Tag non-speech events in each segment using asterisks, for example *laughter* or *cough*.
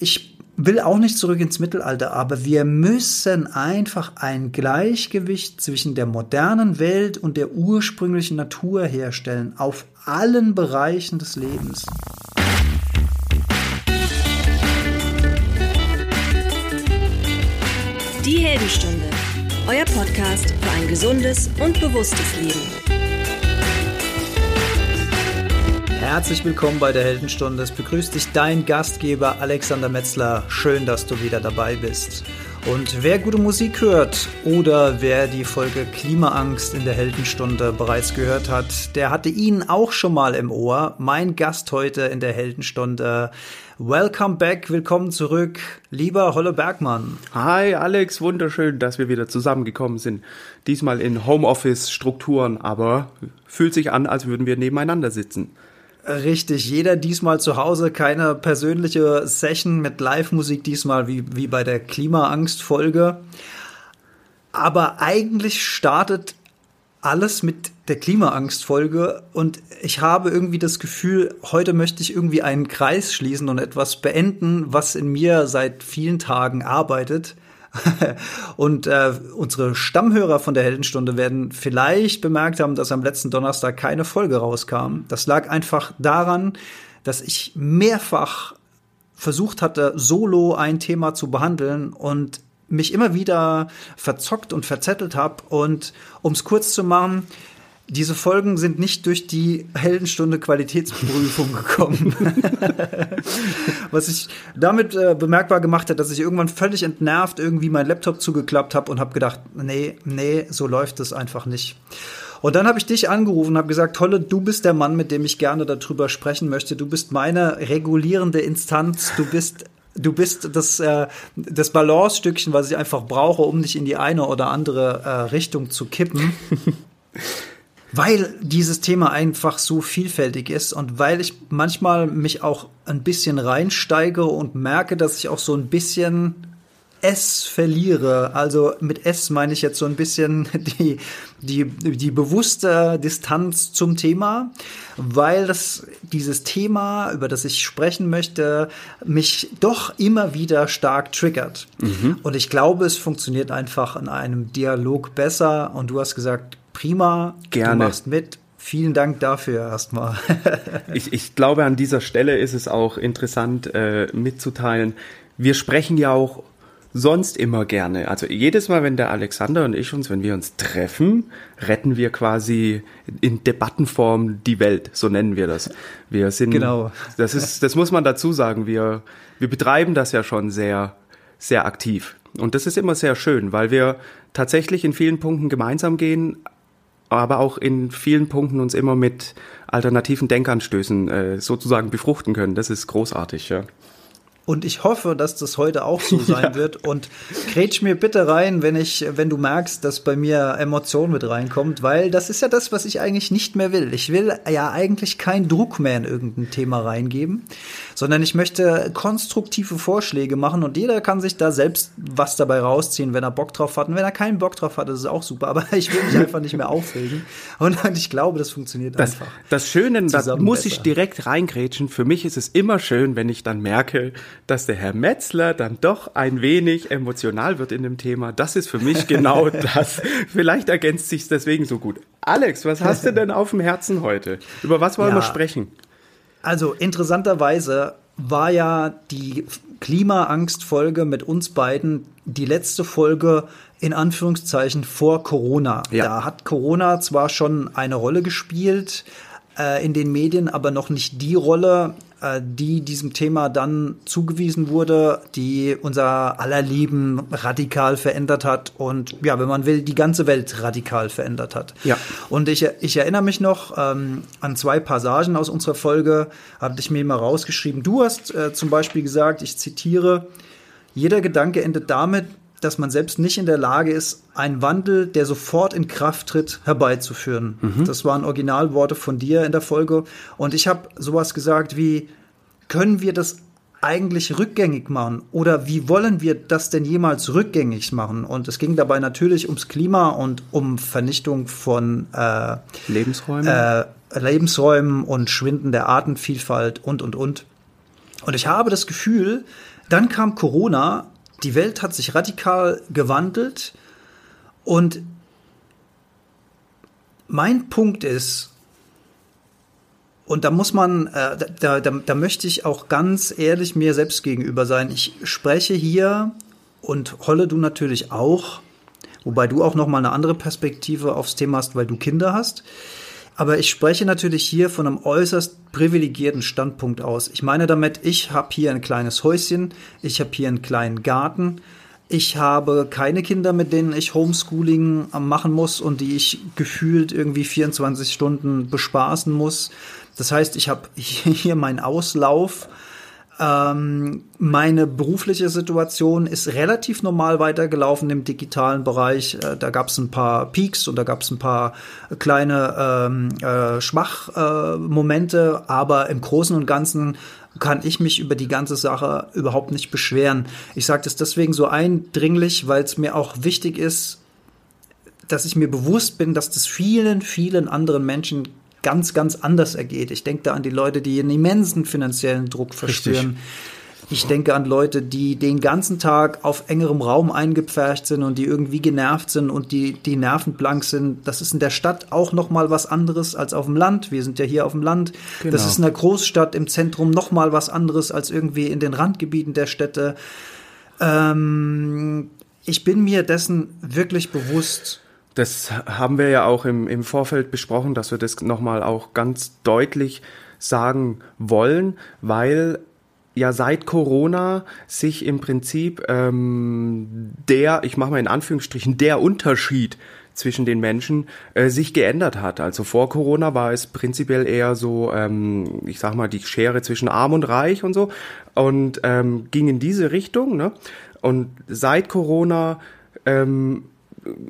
ich will auch nicht zurück ins Mittelalter, aber wir müssen einfach ein Gleichgewicht zwischen der modernen Welt und der ursprünglichen Natur herstellen, auf allen Bereichen des Lebens. Die Heldenstunde, euer Podcast für ein gesundes und bewusstes Leben. Herzlich willkommen bei der Heldenstunde. Es begrüßt dich dein Gastgeber Alexander Metzler. Schön, dass du wieder dabei bist. Und wer gute Musik hört oder wer die Folge Klimaangst in der Heldenstunde bereits gehört hat, der hatte ihn auch schon mal im Ohr. Mein Gast heute in der Heldenstunde. Welcome back, willkommen zurück, lieber Holle Bergmann. Hi Alex, wunderschön, dass wir wieder zusammengekommen sind. Diesmal in Homeoffice-Strukturen, aber fühlt sich an, als würden wir nebeneinander sitzen. Richtig, jeder diesmal zu Hause, keine persönliche Session mit Live-Musik diesmal wie, wie bei der Klimaangst-Folge. Aber eigentlich startet alles mit der Klimaangst-Folge und ich habe irgendwie das Gefühl, heute möchte ich irgendwie einen Kreis schließen und etwas beenden, was in mir seit vielen Tagen arbeitet. *laughs* und äh, unsere Stammhörer von der Heldenstunde werden vielleicht bemerkt haben, dass am letzten Donnerstag keine Folge rauskam. Das lag einfach daran, dass ich mehrfach versucht hatte, solo ein Thema zu behandeln und mich immer wieder verzockt und verzettelt habe. Und um es kurz zu machen, diese Folgen sind nicht durch die Heldenstunde Qualitätsprüfung *laughs* gekommen. Was ich damit äh, bemerkbar gemacht hat, dass ich irgendwann völlig entnervt irgendwie meinen Laptop zugeklappt habe und habe gedacht, nee, nee, so läuft es einfach nicht. Und dann habe ich dich angerufen und habe gesagt, Tolle, du bist der Mann, mit dem ich gerne darüber sprechen möchte. Du bist meine regulierende Instanz. Du bist du bist das, äh, das Balance-Stückchen, was ich einfach brauche, um dich in die eine oder andere äh, Richtung zu kippen. *laughs* weil dieses Thema einfach so vielfältig ist und weil ich manchmal mich auch ein bisschen reinsteige und merke, dass ich auch so ein bisschen S verliere. Also mit S meine ich jetzt so ein bisschen *laughs* die, die, die bewusste Distanz zum Thema, weil das, dieses Thema, über das ich sprechen möchte, mich doch immer wieder stark triggert. Mhm. Und ich glaube, es funktioniert einfach in einem Dialog besser. Und du hast gesagt, prima, Gerne. du machst mit. Vielen Dank dafür erstmal. *laughs* ich, ich glaube, an dieser Stelle ist es auch interessant äh, mitzuteilen. Wir sprechen ja auch sonst immer gerne. Also jedes Mal, wenn der Alexander und ich uns, wenn wir uns treffen, retten wir quasi in Debattenform die Welt, so nennen wir das. Wir sind, genau. das ist, das muss man dazu sagen. Wir, wir betreiben das ja schon sehr, sehr aktiv. Und das ist immer sehr schön, weil wir tatsächlich in vielen Punkten gemeinsam gehen, aber auch in vielen Punkten uns immer mit alternativen Denkanstößen äh, sozusagen befruchten können. Das ist großartig, ja. Und ich hoffe, dass das heute auch so *laughs* sein ja. wird. Und grätsch mir bitte rein, wenn ich, wenn du merkst, dass bei mir Emotion mit reinkommt, weil das ist ja das, was ich eigentlich nicht mehr will. Ich will ja eigentlich keinen Druck mehr in irgendein Thema reingeben, sondern ich möchte konstruktive Vorschläge machen und jeder kann sich da selbst was dabei rausziehen, wenn er Bock drauf hat. Und wenn er keinen Bock drauf hat, das ist auch super. Aber *laughs* ich will mich *laughs* einfach nicht mehr aufregen. Und ich glaube, das funktioniert das, einfach. Das Schöne, da muss ich direkt reingrätschen. Für mich ist es immer schön, wenn ich dann merke, dass der Herr Metzler dann doch ein wenig emotional wird in dem Thema. Das ist für mich genau *laughs* das. Vielleicht ergänzt sich deswegen so gut. Alex, was hast du denn auf dem Herzen heute? Über was wollen ja. wir sprechen? Also interessanterweise war ja die Klimaangst-Folge mit uns beiden die letzte Folge in Anführungszeichen vor Corona. Ja. Da hat Corona zwar schon eine Rolle gespielt äh, in den Medien, aber noch nicht die Rolle, äh, die diesem Thema dann zugewiesen wurde, die unser aller Leben radikal verändert hat und ja, wenn man will, die ganze Welt radikal verändert hat. Ja. Und ich, ich erinnere mich noch ähm, an zwei Passagen aus unserer Folge, habe ich mir mal rausgeschrieben. Du hast äh, zum Beispiel gesagt, ich zitiere, jeder Gedanke endet damit, dass man selbst nicht in der Lage ist, einen Wandel, der sofort in Kraft tritt, herbeizuführen. Mhm. Das waren Originalworte von dir in der Folge. Und ich habe sowas gesagt wie, können wir das eigentlich rückgängig machen? Oder wie wollen wir das denn jemals rückgängig machen? Und es ging dabei natürlich ums Klima und um Vernichtung von äh, Lebensräumen. Äh, Lebensräumen und Schwinden der Artenvielfalt und, und, und. Und ich habe das Gefühl, Dann kam Corona, die Welt hat sich radikal gewandelt und mein Punkt ist, und da muss man, äh, da, da, da möchte ich auch ganz ehrlich mir selbst gegenüber sein. Ich spreche hier und Holle du natürlich auch, wobei du auch noch mal eine andere Perspektive aufs Thema hast, weil du Kinder hast. Aber ich spreche natürlich hier von einem äußerst privilegierten Standpunkt aus. Ich meine damit, ich habe hier ein kleines Häuschen, ich habe hier einen kleinen Garten, ich habe keine Kinder, mit denen ich Homeschooling machen muss und die ich gefühlt irgendwie 24 Stunden bespaßen muss. Das heißt, ich habe *laughs* hier meinen Auslauf. Ähm, meine berufliche Situation ist relativ normal weitergelaufen im digitalen Bereich. Äh, da gab es ein paar Peaks und da gab es ein paar kleine ähm, äh, Schwachmomente, äh, aber im Großen und Ganzen kann ich mich über die ganze Sache überhaupt nicht beschweren. Ich sage das deswegen so eindringlich, weil es mir auch wichtig ist, dass ich mir bewusst bin, dass das vielen, vielen anderen Menschen ganz, ganz anders ergeht. Ich denke da an die Leute, die einen immensen finanziellen Druck verspüren. Richtig. Ich denke an Leute, die den ganzen Tag auf engerem Raum eingepfercht sind und die irgendwie genervt sind und die, die nervenblank sind. Das ist in der Stadt auch noch mal was anderes als auf dem Land. Wir sind ja hier auf dem Land. Genau. Das ist in der Großstadt im Zentrum noch mal was anderes als irgendwie in den Randgebieten der Städte. Ähm, ich bin mir dessen wirklich bewusst. Das haben wir ja auch im, im Vorfeld besprochen, dass wir das nochmal auch ganz deutlich sagen wollen, weil ja seit Corona sich im Prinzip ähm, der, ich mache mal in Anführungsstrichen, der Unterschied zwischen den Menschen äh, sich geändert hat. Also vor Corona war es prinzipiell eher so, ähm, ich sag mal, die Schere zwischen Arm und Reich und so und ähm, ging in diese Richtung. Ne? Und seit Corona ähm,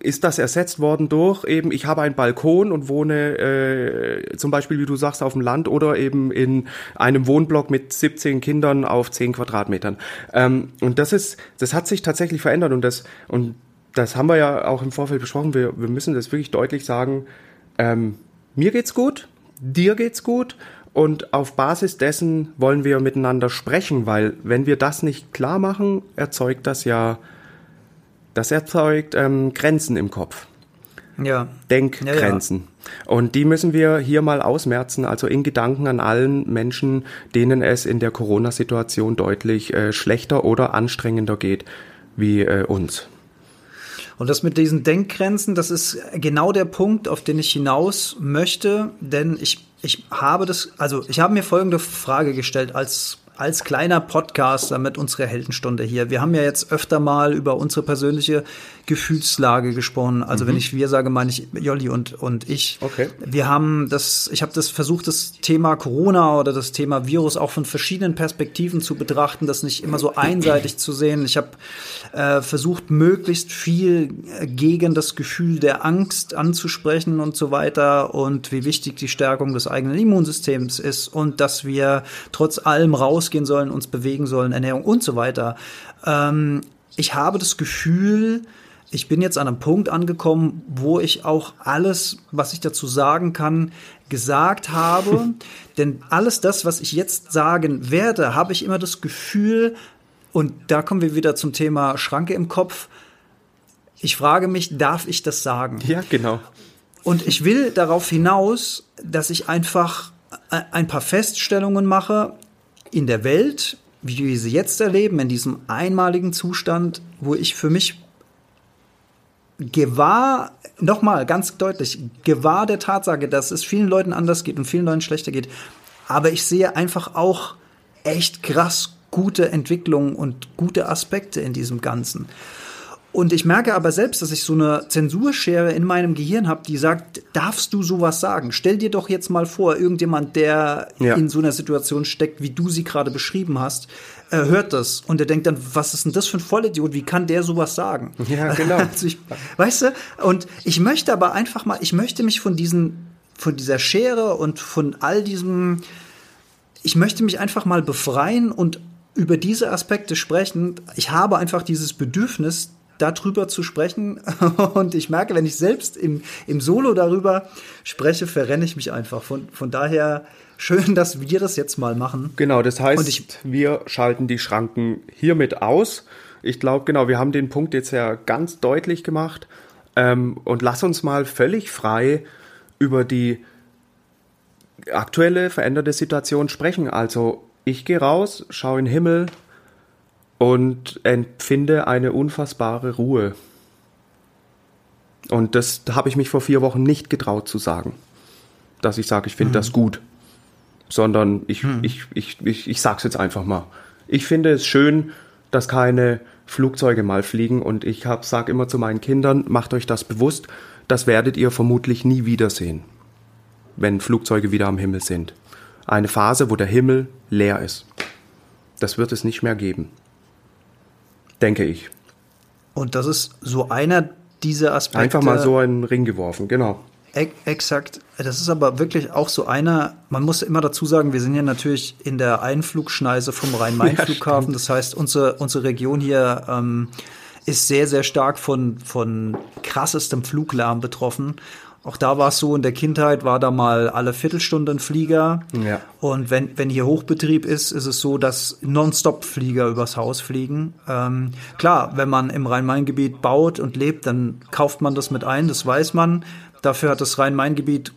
ist das ersetzt worden durch eben, ich habe einen Balkon und wohne äh, zum Beispiel, wie du sagst, auf dem Land oder eben in einem Wohnblock mit 17 Kindern auf 10 Quadratmetern. Ähm, und das ist, das hat sich tatsächlich verändert und das, und das haben wir ja auch im Vorfeld besprochen. Wir, wir müssen das wirklich deutlich sagen. Ähm, mir geht's gut, dir geht's gut und auf Basis dessen wollen wir miteinander sprechen, weil wenn wir das nicht klar machen, erzeugt das ja das erzeugt ähm, Grenzen im Kopf. Ja. Denkgrenzen. Ja, ja. Und die müssen wir hier mal ausmerzen, also in Gedanken an allen Menschen, denen es in der Corona-Situation deutlich äh, schlechter oder anstrengender geht wie äh, uns. Und das mit diesen Denkgrenzen, das ist genau der Punkt, auf den ich hinaus möchte, denn ich, ich habe das, also ich habe mir folgende Frage gestellt als als kleiner Podcaster mit unserer Heldenstunde hier. Wir haben ja jetzt öfter mal über unsere persönliche Gefühlslage gesprochen. Also mhm. wenn ich wir sage, meine ich Jolli und, und ich. Okay. Wir haben das, ich habe das versucht, das Thema Corona oder das Thema Virus auch von verschiedenen Perspektiven zu betrachten, das nicht immer so einseitig zu sehen. Ich habe äh, versucht, möglichst viel gegen das Gefühl der Angst anzusprechen und so weiter und wie wichtig die Stärkung des eigenen Immunsystems ist und dass wir trotz allem raus rausgehen sollen, uns bewegen sollen, Ernährung und so weiter. Ähm, ich habe das Gefühl, ich bin jetzt an einem Punkt angekommen, wo ich auch alles, was ich dazu sagen kann, gesagt habe. *laughs* Denn alles das, was ich jetzt sagen werde, habe ich immer das Gefühl, und da kommen wir wieder zum Thema Schranke im Kopf. Ich frage mich, darf ich das sagen? Ja, genau. Und ich will darauf hinaus, dass ich einfach ein paar Feststellungen mache, in der Welt, wie wir sie jetzt erleben, in diesem einmaligen Zustand, wo ich für mich gewahr, nochmal ganz deutlich, gewahr der Tatsache, dass es vielen Leuten anders geht und vielen Leuten schlechter geht. Aber ich sehe einfach auch echt krass gute Entwicklungen und gute Aspekte in diesem Ganzen. Und ich merke aber selbst, dass ich so eine Zensurschere in meinem Gehirn habe, die sagt, darfst du sowas sagen? Stell dir doch jetzt mal vor, irgendjemand, der ja. in so einer Situation steckt, wie du sie gerade beschrieben hast, äh, hört das und der denkt dann, was ist denn das für ein Vollidiot? Wie kann der sowas sagen? Ja, genau. *laughs* Also ich, weißt du? Und ich möchte aber einfach mal, ich möchte mich von diesen, von dieser Schere und von all diesem, ich möchte mich einfach mal befreien und über diese Aspekte sprechen. Ich habe einfach dieses Bedürfnis, darüber zu sprechen. *laughs* Und ich merke, wenn ich selbst im, im Solo darüber spreche, verrenne ich mich einfach. Von, von daher schön, *laughs* dass wir das jetzt mal machen. Genau, das heißt, ich, wir schalten die Schranken hiermit aus. Ich glaube, genau, wir haben den Punkt jetzt ja ganz deutlich gemacht. Ähm, und lass uns mal völlig frei über die aktuelle veränderte Situation sprechen. Also ich gehe raus, schaue in den Himmel und empfinde eine unfassbare Ruhe. Und das habe ich mich vor vier Wochen nicht getraut zu sagen. Dass ich sage, ich finde mhm. das gut. Sondern ich, mhm. ich, ich, ich, ich sage es jetzt einfach mal. Ich finde es schön, dass keine Flugzeuge mal fliegen. Und ich sage immer zu meinen Kindern, macht euch das bewusst, das werdet ihr vermutlich nie wiedersehen, wenn Flugzeuge wieder am Himmel sind. Eine Phase, wo der Himmel leer ist. Das wird es nicht mehr geben. Denke ich. Und das ist so einer dieser Aspekte. Einfach mal so einen Ring geworfen, genau. Exakt. Das ist aber wirklich auch so einer, man muss immer dazu sagen, wir sind ja natürlich in der Einflugschneise vom Rhein-Main-Flughafen. Ja, das heißt, unsere, unsere Region hier ähm, ist sehr, sehr stark von, von krassestem Fluglärm betroffen. Auch da war es so, in der Kindheit war da mal alle Viertelstunde ein Flieger. Ja. Und wenn, wenn hier Hochbetrieb ist, ist es so, dass Nonstop-Flieger übers Haus fliegen. Ähm, klar, wenn man im Rhein-Main-Gebiet baut und lebt, dann kauft man das mit ein, das weiß man. Dafür hat das Rhein-Main-Gebiet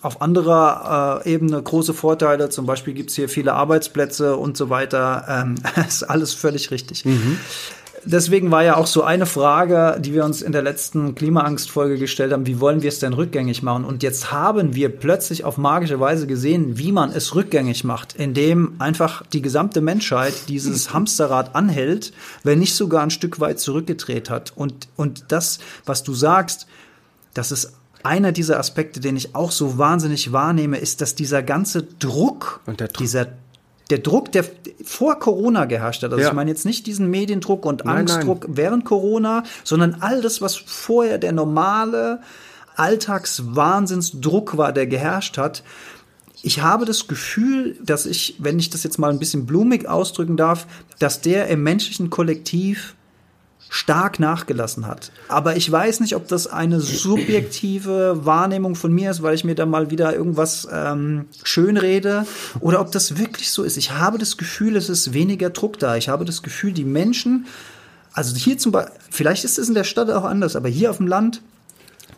auf anderer äh, Ebene große Vorteile. Zum Beispiel gibt es hier viele Arbeitsplätze und so weiter. Ähm, *laughs* ist alles völlig richtig. Mhm. Deswegen war ja auch so eine Frage, die wir uns in der letzten Klimaangstfolge gestellt haben, wie wollen wir es denn rückgängig machen? Und jetzt haben wir plötzlich auf magische Weise gesehen, wie man es rückgängig macht, indem einfach die gesamte Menschheit dieses *laughs* Hamsterrad anhält, wenn nicht sogar ein Stück weit zurückgedreht hat. Und, und das, was du sagst, das ist einer dieser Aspekte, den ich auch so wahnsinnig wahrnehme, ist, dass dieser ganze Druck, Druck. dieser der Druck, der vor Corona geherrscht hat, also ja. ich meine jetzt nicht diesen Mediendruck und nein, Angstdruck nein. während Corona, sondern all das, was vorher der normale Alltagswahnsinnsdruck war, der geherrscht hat. Ich habe das Gefühl, dass ich, wenn ich das jetzt mal ein bisschen blumig ausdrücken darf, dass der im menschlichen Kollektiv stark nachgelassen hat. Aber ich weiß nicht, ob das eine subjektive Wahrnehmung von mir ist, weil ich mir da mal wieder irgendwas ähm, schönrede, oder ob das wirklich so ist. Ich habe das Gefühl, es ist weniger Druck da. Ich habe das Gefühl, die Menschen, also hier zum Beispiel, vielleicht ist es in der Stadt auch anders, aber hier auf dem Land,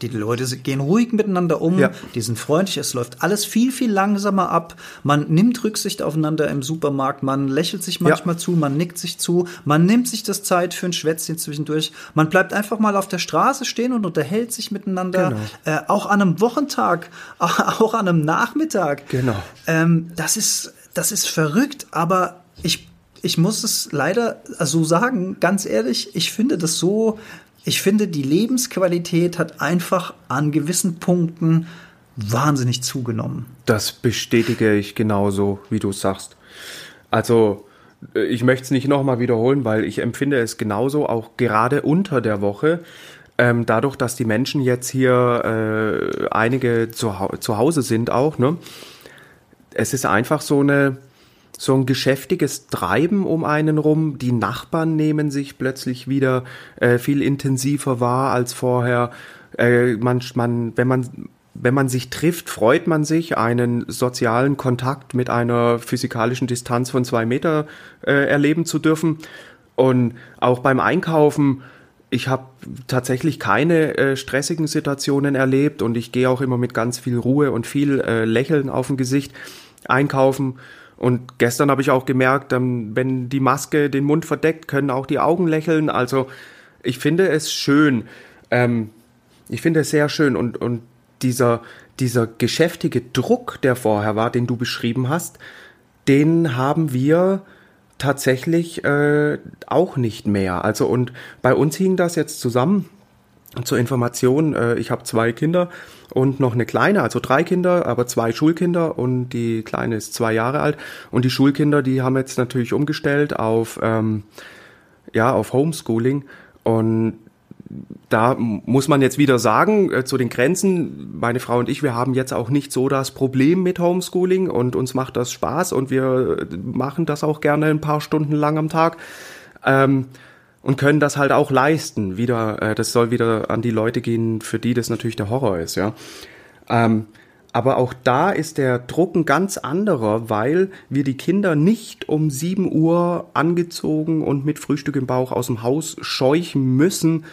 die Leute gehen ruhig miteinander um, ja. die sind freundlich, es läuft alles viel, viel langsamer ab. Man nimmt Rücksicht aufeinander im Supermarkt, man lächelt sich manchmal ja. zu, man nickt sich zu, man nimmt sich das Zeit für ein Schwätzchen zwischendurch. Man bleibt einfach mal auf der Straße stehen und unterhält sich miteinander. Genau. Äh, auch an einem Wochentag, *laughs* auch an einem Nachmittag. Genau. Ähm, das ist, das ist verrückt, aber ich ich muss es leider so sagen, ganz ehrlich, ich finde das so ich finde, die Lebensqualität hat einfach an gewissen Punkten wahnsinnig zugenommen. Das bestätige ich genauso, wie du sagst. Also, äh, ich möchte es nicht nochmal wiederholen, weil ich empfinde es genauso, auch gerade unter der Woche. Ähm, dadurch, dass die Menschen jetzt hier äh, einige zu, zu Hause sind auch, ne? Es ist einfach so eine, so ein geschäftiges Treiben um einen rum. Die Nachbarn nehmen sich plötzlich wieder äh, viel intensiver wahr als vorher. Äh, man, man, wenn man wenn man sich trifft, freut man sich, einen sozialen Kontakt mit einer physikalischen Distanz von zwei Meter äh, erleben zu dürfen. Und auch beim Einkaufen, ich habe tatsächlich keine äh, stressigen Situationen erlebt und ich gehe auch immer mit ganz viel Ruhe und viel äh, Lächeln auf dem Gesicht einkaufen. Und gestern habe ich auch gemerkt, ähm, wenn die Maske den Mund verdeckt, können auch die Augen lächeln. Also ich finde es schön. Ähm, ich finde es sehr schön. Und, und dieser, dieser geschäftige Druck, der vorher war, den du beschrieben hast, den haben wir tatsächlich äh, auch nicht mehr. Also und bei uns hing das jetzt zusammen. Zur Information, äh, ich habe zwei Kinder und noch eine kleine, also drei Kinder, aber zwei Schulkinder und die kleine ist zwei Jahre alt. Und die Schulkinder, die haben jetzt natürlich umgestellt auf, ähm, ja, auf Homeschooling. Und da muss man jetzt wieder sagen, äh, zu den Grenzen, meine Frau und ich, wir haben jetzt auch nicht so das Problem mit Homeschooling und uns macht das Spaß und wir machen das auch gerne ein paar Stunden lang am Tag. Ähm, und können das halt auch leisten. Wieder, äh, das soll wieder an die Leute gehen, für die das natürlich der Horror ist, ja. Ähm, aber auch da ist der Druck ein ganz anderer, weil wir die Kinder nicht um 7 Uhr angezogen und mit Frühstück im Bauch aus dem Haus scheuchen müssen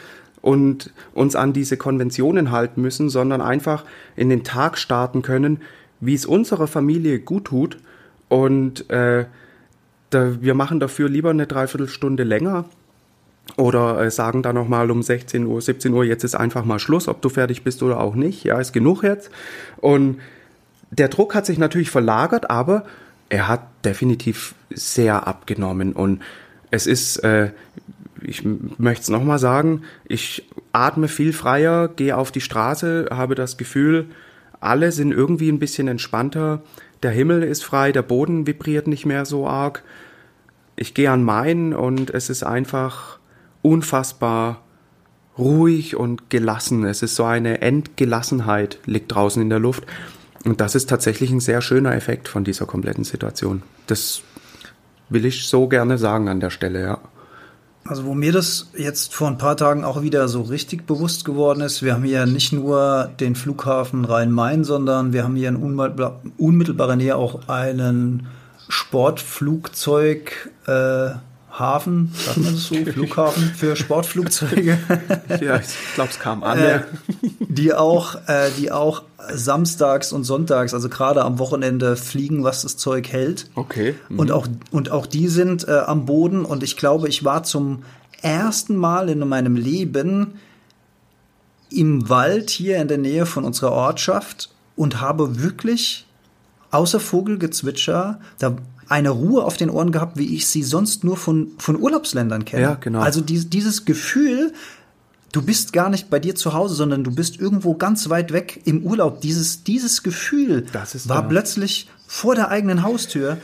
und uns an diese Konventionen halten müssen, sondern einfach in den Tag starten können, wie es unserer Familie gut tut. Und äh, da, wir machen dafür lieber eine Dreiviertelstunde länger oder äh, sagen dann nochmal um 16 Uhr, 17 Uhr, jetzt ist einfach mal Schluss, ob du fertig bist oder auch nicht. Ja, ist genug jetzt. Und der Druck hat sich natürlich verlagert, aber er hat definitiv sehr abgenommen. Und es ist, äh, ich möchte es nochmal sagen, ich atme viel freier, gehe auf die Straße, habe das Gefühl, alle sind irgendwie ein bisschen entspannter. Der Himmel ist frei, der Boden vibriert nicht mehr so arg. Ich gehe an Main und es ist einfach unfassbar ruhig und gelassen. Es ist so eine Entgelassenheit liegt draußen in der Luft. Und das ist tatsächlich ein sehr schöner Effekt von dieser kompletten Situation. Das will ich so gerne sagen an der Stelle, ja. Also wo mir das jetzt vor ein paar Tagen auch wieder so richtig bewusst geworden ist, wir haben hier nicht nur den Flughafen Rhein-Main, sondern wir haben hier in unmittelbarer Nähe auch einen Sportflugzeug äh, Hafen, sagt man das so, Flughafen für Sportflugzeuge. *laughs* ja, ich glaube, es kam an. Äh, die auch, äh, die auch samstags und sonntags, also gerade am Wochenende fliegen, was das Zeug hält. Okay. Mhm. Und auch und auch die sind äh, am Boden und ich glaube, ich war zum ersten Mal in meinem Leben im Wald hier in der Nähe von unserer Ortschaft und habe wirklich außer Vogelgezwitscher, da eine Ruhe auf den Ohren gehabt, wie ich sie sonst nur von, von Urlaubsländern kenne. Ja, genau. Also die, dieses Gefühl, du bist gar nicht bei dir zu Hause, sondern du bist irgendwo ganz weit weg im Urlaub. Dieses, dieses Gefühl war da. plötzlich vor der eigenen Haustür.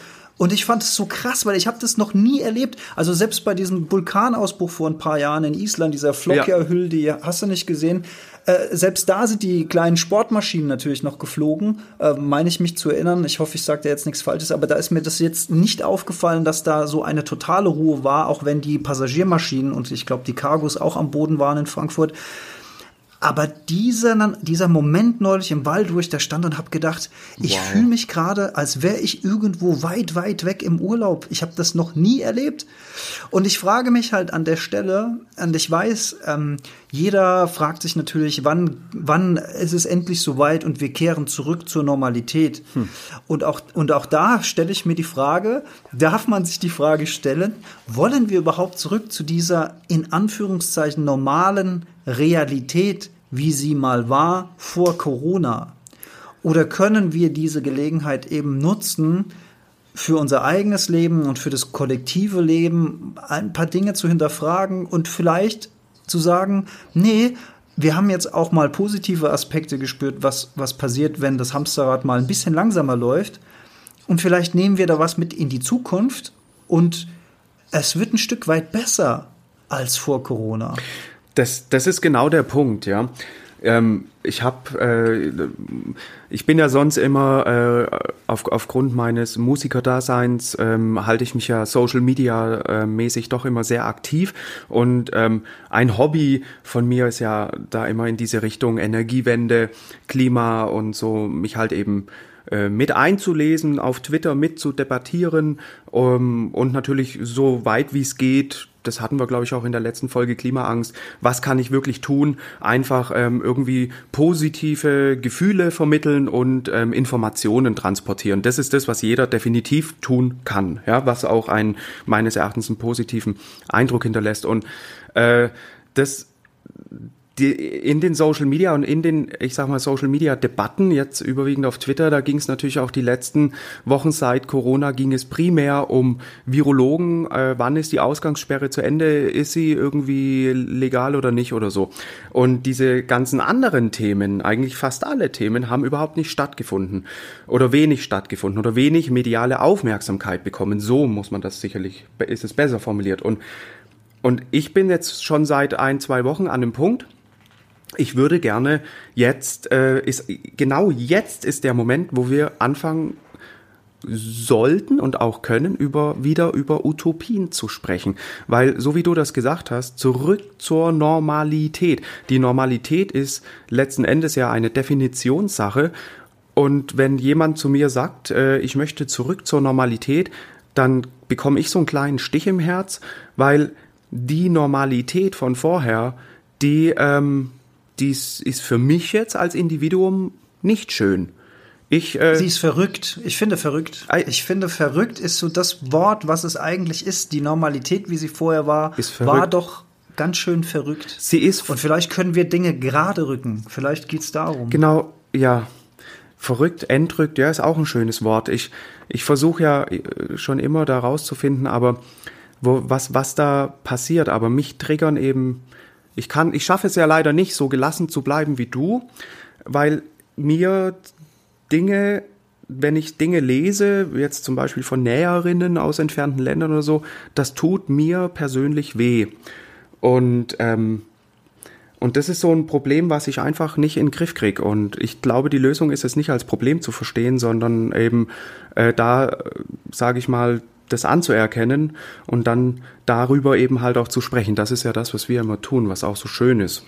Und ich fand es so krass, weil ich habe das noch nie erlebt. Also selbst bei diesem Vulkanausbruch vor ein paar Jahren in Island, dieser Flokia-Hüll, die hast du nicht gesehen. Äh, selbst da sind die kleinen Sportmaschinen natürlich noch geflogen, äh, meine ich mich zu erinnern. Ich hoffe, ich sage da jetzt nichts Falsches, aber da ist mir das jetzt nicht aufgefallen, dass da so eine totale Ruhe war, auch wenn die Passagiermaschinen und ich glaube die Cargos auch am Boden waren in Frankfurt. Aber dieser, dieser Moment neulich im Wald, wo ich da stand und habe gedacht, ich wow. fühle mich gerade, als wäre ich irgendwo weit, weit weg im Urlaub. Ich habe das noch nie erlebt. Und ich frage mich halt an der Stelle, und ich weiß, ähm, jeder fragt sich natürlich, wann, wann ist es endlich soweit und wir kehren zurück zur Normalität. Hm. Und, auch, und auch da stelle ich mir die Frage, darf man sich die Frage stellen, wollen wir überhaupt zurück zu dieser in Anführungszeichen normalen Realität, wie sie mal war vor Corona? Oder können wir diese Gelegenheit eben nutzen, für unser eigenes Leben und für das kollektive Leben ein paar Dinge zu hinterfragen und vielleicht zu sagen, nee, wir haben jetzt auch mal positive Aspekte gespürt, was, was passiert, wenn das Hamsterrad mal ein bisschen langsamer läuft. Und vielleicht nehmen wir da was mit in die Zukunft und es wird ein Stück weit besser als vor Corona. Das, das ist genau der Punkt, ja. Ähm, ich habe, äh, ich bin ja sonst immer äh, auf, aufgrund meines Musikerdaseins ähm, halte ich mich ja Social Media äh, mäßig doch immer sehr aktiv und ähm, ein Hobby von mir ist ja da immer in diese Richtung Energiewende, Klima und so mich halt eben äh, mit einzulesen, auf Twitter mit zu debattieren um, und natürlich so weit wie es geht das hatten wir, glaube ich, auch in der letzten Folge Klimaangst. Was kann ich wirklich tun? Einfach ähm, irgendwie positive Gefühle vermitteln und ähm, Informationen transportieren. Das ist das, was jeder definitiv tun kann, ja, was auch einen meines Erachtens einen positiven Eindruck hinterlässt. Und äh, das die, in den Social Media und in den, ich sag mal, Social Media Debatten, jetzt überwiegend auf Twitter, da ging es natürlich auch die letzten Wochen seit Corona, ging es primär um Virologen, äh, wann ist die Ausgangssperre zu Ende, ist sie irgendwie legal oder nicht oder so. Und diese ganzen anderen Themen, eigentlich fast alle Themen, haben überhaupt nicht stattgefunden oder wenig stattgefunden oder wenig mediale Aufmerksamkeit bekommen. So muss man das sicherlich, ist es besser formuliert. Und und ich bin jetzt schon seit ein, zwei Wochen an dem Punkt, ich würde gerne jetzt, äh, ist, genau jetzt ist der Moment, wo wir anfangen, sollten und auch können, über, wieder über Utopien zu sprechen. Weil, so wie du das gesagt hast, zurück zur Normalität. Die Normalität ist letzten Endes ja eine Definitionssache. Und wenn jemand zu mir sagt, äh, ich möchte zurück zur Normalität, dann bekomme ich so einen kleinen Stich im Herz, weil die Normalität von vorher, die, ähm, die ist für mich jetzt als Individuum nicht schön. Ich, äh, Sie ist verrückt. Ich finde verrückt. Ich finde verrückt ist so das Wort, was es eigentlich ist. Die Normalität, wie sie vorher war, war doch ganz schön verrückt. Sie ist. Und vielleicht können wir Dinge gerade rücken. Vielleicht geht es darum. Genau, ja. Verrückt, entrückt, ja, ist auch ein schönes Wort. Ich, ich versuche ja äh, schon immer da rauszufinden, aber wo, was, was da passiert. Aber mich triggern eben, ich kann, ich schaffe es ja leider nicht, so gelassen zu bleiben wie du, weil mir Dinge, wenn ich Dinge lese, jetzt zum Beispiel von Näherinnen aus entfernten Ländern oder so, das tut mir persönlich weh. Und, ähm, und das ist so ein Problem, was ich einfach nicht in den Griff kriege. Und ich glaube, die Lösung ist es nicht als Problem zu verstehen, sondern eben äh, da, äh, sage ich mal, das anzuerkennen und dann darüber eben halt auch zu sprechen. Das ist ja das, was wir immer tun, was auch so schön ist.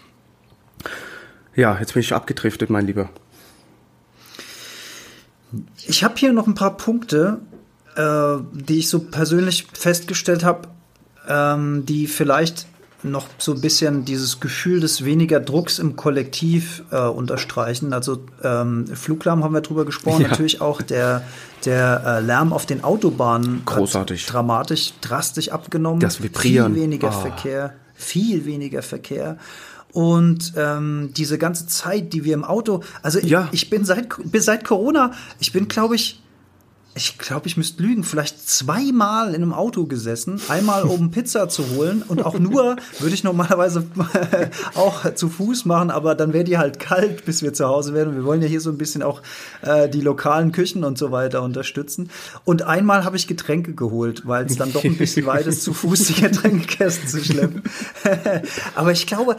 Ja, jetzt bin ich abgedriftet, mein Lieber. Ich habe hier noch ein paar Punkte, äh, die ich so persönlich festgestellt habe, ähm, die vielleicht noch so ein bisschen dieses Gefühl des weniger Drucks im Kollektiv äh, unterstreichen. Also ähm, Fluglärm haben wir drüber gesprochen, *laughs* ja. natürlich auch der, der äh, Lärm auf den Autobahnen Großartig. dramatisch, drastisch abgenommen. Das Vibrieren. Viel weniger oh. Verkehr, viel weniger Verkehr. Und ähm, diese ganze Zeit, die wir im Auto, also ich, ja. ich bin seit, seit Corona, ich bin, glaube ich, ich glaube, ich müsste lügen, vielleicht zweimal in einem Auto gesessen, einmal um *laughs* Pizza zu holen und auch nur würde ich normalerweise *laughs* auch zu Fuß machen, aber dann wäre die halt kalt, bis wir zu Hause wären. Wir wollen ja hier so ein bisschen auch äh, die lokalen Küchen und so weiter unterstützen. Und einmal habe ich Getränke geholt, weil es dann doch ein bisschen weit ist, zu Fuß die Getränkekästen zu schleppen. *laughs* aber ich glaube,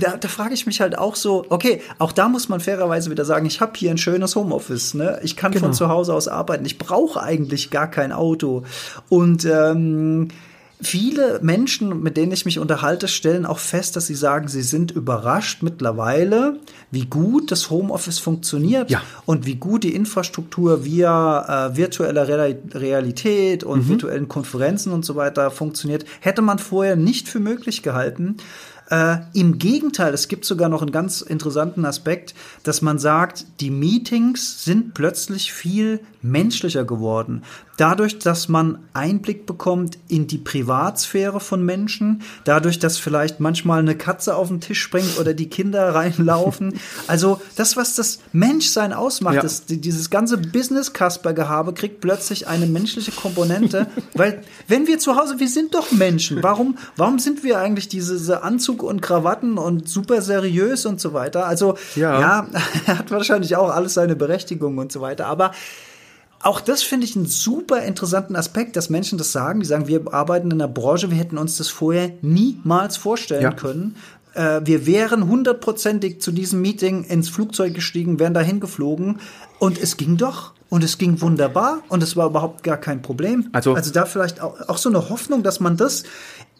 da, da frage ich mich halt auch so, okay, auch da muss man fairerweise wieder sagen, ich habe hier ein schönes Homeoffice, ne? Ich kann genau. von zu Hause aus arbeiten. Ich brauche brauche eigentlich gar kein Auto. Und ähm, viele Menschen, mit denen ich mich unterhalte, stellen auch fest, dass sie sagen, sie sind überrascht mittlerweile, wie gut das Homeoffice funktioniert ja. und wie gut die Infrastruktur via äh, virtueller Realität und mhm. virtuellen Konferenzen und so weiter funktioniert. Hätte man vorher nicht für möglich gehalten. Äh, Im Gegenteil, es gibt sogar noch einen ganz interessanten Aspekt, dass man sagt, die Meetings sind plötzlich viel menschlicher geworden. Dadurch, dass man Einblick bekommt in die Privatsphäre von Menschen, dadurch, dass vielleicht manchmal eine Katze auf den Tisch springt oder die Kinder *laughs* reinlaufen. Also das, was das Menschsein ausmacht, ja. das, dieses ganze Business-Kasper-Gehabe kriegt plötzlich eine menschliche Komponente, *laughs* weil wenn wir zu Hause, wir sind doch Menschen. Warum, warum sind wir eigentlich diese Anzug und Krawatten und super seriös und so weiter? Also ja, ja *laughs* hat wahrscheinlich auch alles seine Berechtigung und so weiter. Aber auch das finde ich einen super interessanten Aspekt, dass Menschen das sagen. Die sagen, wir arbeiten in einer Branche, wir hätten uns das vorher niemals vorstellen ja. können. Äh, wir wären hundertprozentig zu diesem Meeting ins Flugzeug gestiegen, wären dahin geflogen und es ging doch. Und es ging wunderbar und es war überhaupt gar kein Problem. Also, also da vielleicht auch, auch so eine Hoffnung, dass man das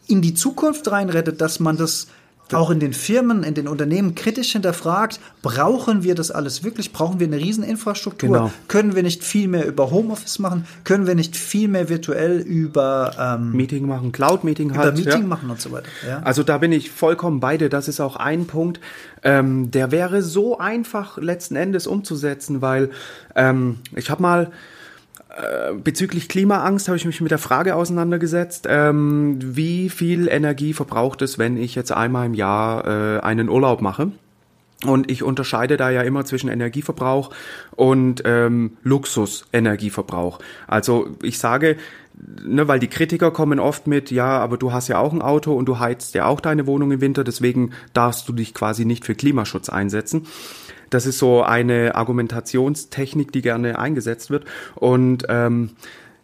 in die Zukunft reinrettet, dass man das auch in den Firmen, in den Unternehmen kritisch hinterfragt, brauchen wir das alles wirklich? Brauchen wir eine Rieseninfrastruktur? Genau. Können wir nicht viel mehr über Homeoffice machen? Können wir nicht viel mehr virtuell über ähm, Meeting machen, Cloud-Meeting halt? Über Meeting ja. machen und so weiter. Ja. Also da bin ich vollkommen beide. Das ist auch ein Punkt, ähm, der wäre so einfach letzten Endes umzusetzen, weil ähm, ich habe mal bezüglich Klimaangst habe ich mich mit der Frage auseinandergesetzt, ähm, wie viel Energie verbraucht es, wenn ich jetzt einmal im Jahr äh, einen Urlaub mache? Und ich unterscheide da ja immer zwischen Energieverbrauch und ähm, Luxusenergieverbrauch. Also ich sage, ne, weil die Kritiker kommen oft mit, ja, aber du hast ja auch ein Auto und du heizt ja auch deine Wohnung im Winter, deswegen darfst du dich quasi nicht für Klimaschutz einsetzen. Das ist so eine Argumentationstechnik, die gerne eingesetzt wird. Und ähm,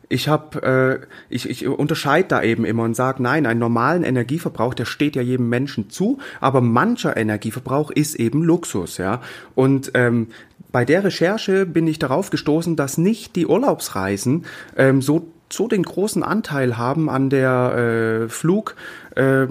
ich habe, äh, ich, ich unterscheide da eben immer und sage, nein, einen normalen Energieverbrauch, der steht ja jedem Menschen zu, aber mancher Energieverbrauch ist eben Luxus, ja. Und ähm, bei der Recherche bin ich darauf gestoßen, dass nicht die Urlaubsreisen ähm, so, so den großen Anteil haben an der äh, Flug, äh,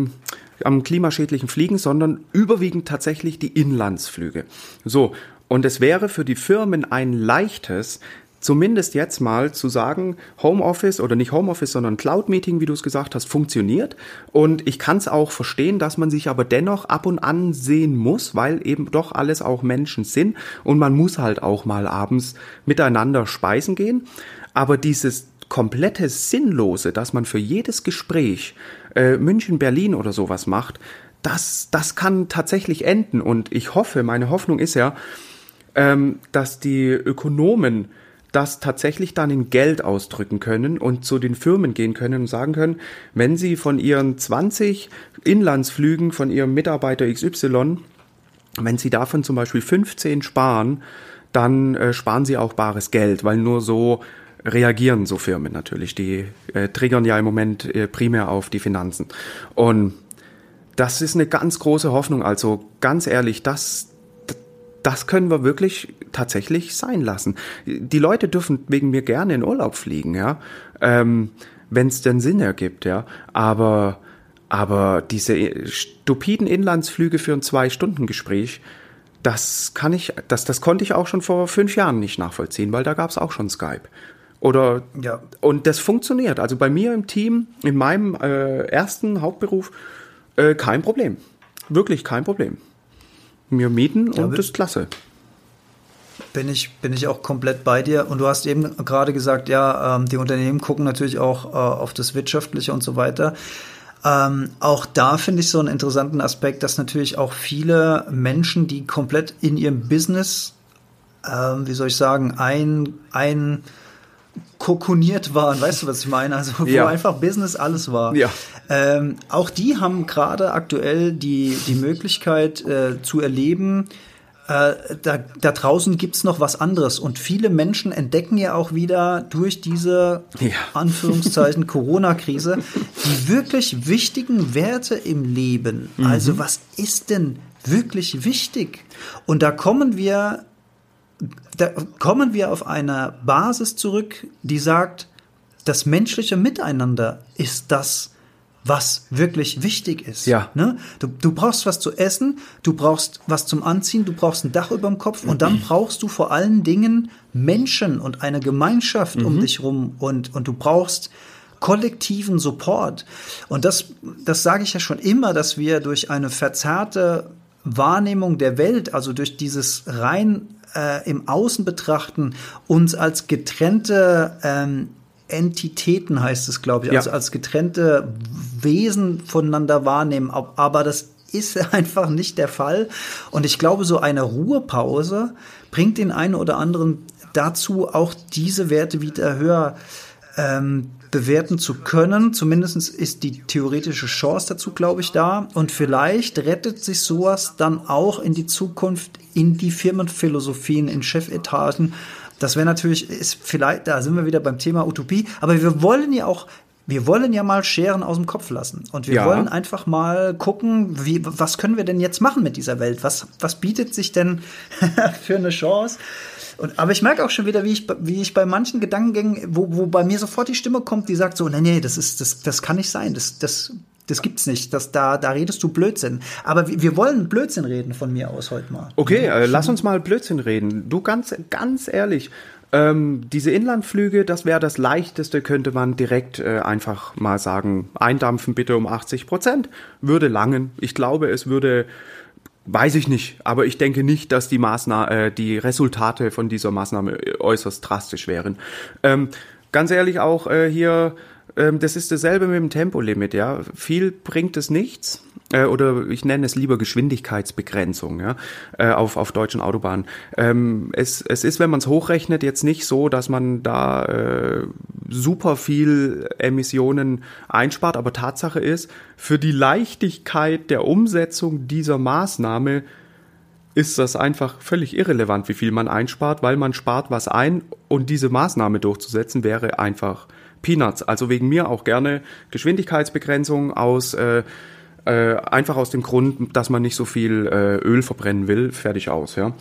am klimaschädlichen Fliegen, sondern überwiegend tatsächlich die Inlandsflüge. So. Und es wäre für die Firmen ein leichtes, zumindest jetzt mal zu sagen, Homeoffice oder nicht Homeoffice, sondern Cloud Meeting, wie du es gesagt hast, funktioniert. Und ich kann es auch verstehen, dass man sich aber dennoch ab und an sehen muss, weil eben doch alles auch Menschen sind und man muss halt auch mal abends miteinander speisen gehen. Aber dieses komplette Sinnlose, dass man für jedes Gespräch äh, München, Berlin oder sowas macht, das, das kann tatsächlich enden. Und ich hoffe, meine Hoffnung ist ja, ähm, dass die Ökonomen das tatsächlich dann in Geld ausdrücken können und zu den Firmen gehen können und sagen können, wenn sie von ihren 20 Inlandsflügen von ihrem Mitarbeiter XY, wenn sie davon zum Beispiel 15 sparen, dann äh, sparen sie auch bares Geld, weil nur so reagieren so Firmen natürlich. Die äh, triggern ja im Moment äh, primär auf die Finanzen. Und das ist eine ganz große Hoffnung. Also ganz ehrlich, das, das können wir wirklich tatsächlich sein lassen. Die Leute dürfen wegen mir gerne in Urlaub fliegen, ja, ähm, wenn es denn Sinn ergibt, ja. Aber aber diese stupiden Inlandsflüge für ein Zwei-Stunden-Gespräch, das kann ich, das, das konnte ich auch schon vor fünf Jahren nicht nachvollziehen, weil da gab es auch schon Skype. Oder ja. und das funktioniert. Also bei mir im Team, in meinem äh, ersten Hauptberuf, äh, kein Problem. Wirklich kein Problem. Wir mieten ja, und das ist klasse. Bin ich, bin ich auch komplett bei dir. Und du hast eben gerade gesagt, ja, ähm, die Unternehmen gucken natürlich auch äh, auf das Wirtschaftliche und so weiter. Ähm, auch da finde ich so einen interessanten Aspekt, dass natürlich auch viele Menschen, die komplett in ihrem Business, ähm, wie soll ich sagen, ein, ein kokoniert waren, weißt du, was ich meine? Also wo ja. einfach Business alles war. Ja. Ähm, auch die haben gerade aktuell die, die Möglichkeit äh, zu erleben, äh, da, da draußen gibt's noch was anderes. Und viele Menschen entdecken ja auch wieder durch diese ja. Anführungszeichen *laughs* Corona-Krise die wirklich wichtigen Werte im Leben. Mhm. Also was ist denn wirklich wichtig? Und da kommen wir da kommen wir auf eine Basis zurück, die sagt, das menschliche Miteinander ist das, was wirklich wichtig ist. Ja. Ne? Du, du brauchst was zu essen, du brauchst was zum Anziehen, du brauchst ein Dach über dem Kopf und dann brauchst du vor allen Dingen Menschen und eine Gemeinschaft mhm. um dich rum und, und du brauchst kollektiven Support. Und das, das sage ich ja schon immer, dass wir durch eine verzerrte Wahrnehmung der Welt, also durch dieses rein äh, im Außen betrachten, uns als getrennte ähm, Entitäten heißt es, glaube ich, also ja. als getrennte Wesen voneinander wahrnehmen. Aber das ist *laughs* einfach nicht der Fall. Und ich glaube, so eine Ruhepause bringt den einen oder anderen dazu, auch diese Werte wieder höher ähm, bewerten zu können. Zumindest ist die theoretische Chance dazu, glaube ich, da. Und vielleicht rettet sich sowas dann auch in die Zukunft, in die Firmenphilosophien, in Chefetagen. Das wäre natürlich, ist vielleicht, da sind wir wieder beim Thema Utopie, aber wir wollen ja auch wir wollen ja mal Scheren aus dem Kopf lassen. Und wir ja. wollen einfach mal gucken, wie, was können wir denn jetzt machen mit dieser Welt? Was, was bietet sich denn *laughs* für eine Chance? Und, aber ich merke auch schon wieder, wie ich, wie ich bei manchen Gedankengängen, wo, wo bei mir sofort die Stimme kommt, die sagt so, nee, nee, das ist, das, das kann nicht sein, das, das, das gibt's nicht. Das, da, da redest du Blödsinn. Aber wir, wollen Blödsinn reden von mir aus heute mal. Okay, äh, lass uns mal Blödsinn reden. Du ganz, ganz ehrlich. Ähm, diese Inlandflüge, das wäre das leichteste, könnte man direkt äh, einfach mal sagen, eindampfen bitte um 80 Prozent. Würde langen. Ich glaube, es würde Weiß ich nicht, aber ich denke nicht, dass die Maßnahme, äh, die Resultate von dieser Maßnahme äußerst drastisch wären. Ähm, ganz ehrlich auch äh, hier das ist dasselbe mit dem Tempolimit, ja. Viel bringt es nichts. Äh, oder ich nenne es lieber Geschwindigkeitsbegrenzung, ja, äh, auf, auf deutschen Autobahnen. Ähm, es, es ist, wenn man es hochrechnet, jetzt nicht so, dass man da äh, super viel Emissionen einspart, aber Tatsache ist, für die Leichtigkeit der Umsetzung dieser Maßnahme ist das einfach völlig irrelevant, wie viel man einspart, weil man spart was ein und diese Maßnahme durchzusetzen wäre einfach Peanuts. Also wegen mir auch gerne Geschwindigkeitsbegrenzung aus äh, Äh, einfach aus dem Grund, dass man nicht so viel äh, Öl verbrennen will. Fertig aus, ja.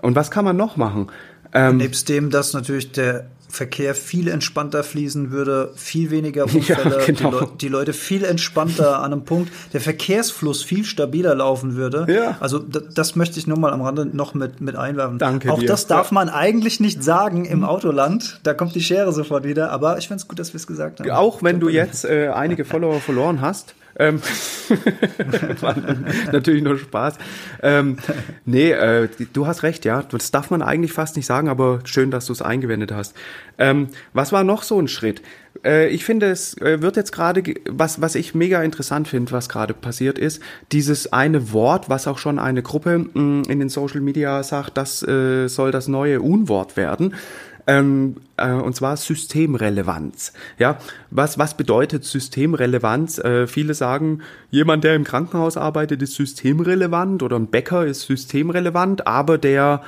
Und was kann man noch machen? Ähm, Nebst dem, dass natürlich der Verkehr viel entspannter fließen würde, viel weniger *laughs* Unfälle, ja, genau. die, Le die, Leute viel entspannter an einem Punkt, der Verkehrsfluss viel stabiler laufen würde. Ja. Also das möchte ich nur mal am Rande noch mit, mit einwerfen. Danke Auch dir. das darf ja. man eigentlich nicht sagen im Autoland. Da kommt die Schere sofort wieder. Aber ich finde es gut, dass wir es gesagt haben. Auch wenn du jetzt äh, einige *laughs* Follower verloren hast. Ähm, *laughs* natürlich nur Spaß. Ähm, nee, äh, du hast recht, ja. Das darf man eigentlich fast nicht sagen, aber schön, dass du es eingewendet hast. Ähm, was war noch so ein Schritt? Äh, ich finde, es äh, wird jetzt gerade, was, was ich mega interessant finde, was gerade passiert ist, dieses eine Wort, was auch schon eine Gruppe mh, mm, in den Social Media sagt, das äh, soll das neue Unwort werden ähm, äh, und zwar Systemrelevanz. Ja, was was bedeutet Systemrelevanz? Äh, viele sagen, jemand, der im Krankenhaus arbeitet, ist systemrelevant oder ein Bäcker ist systemrelevant, aber der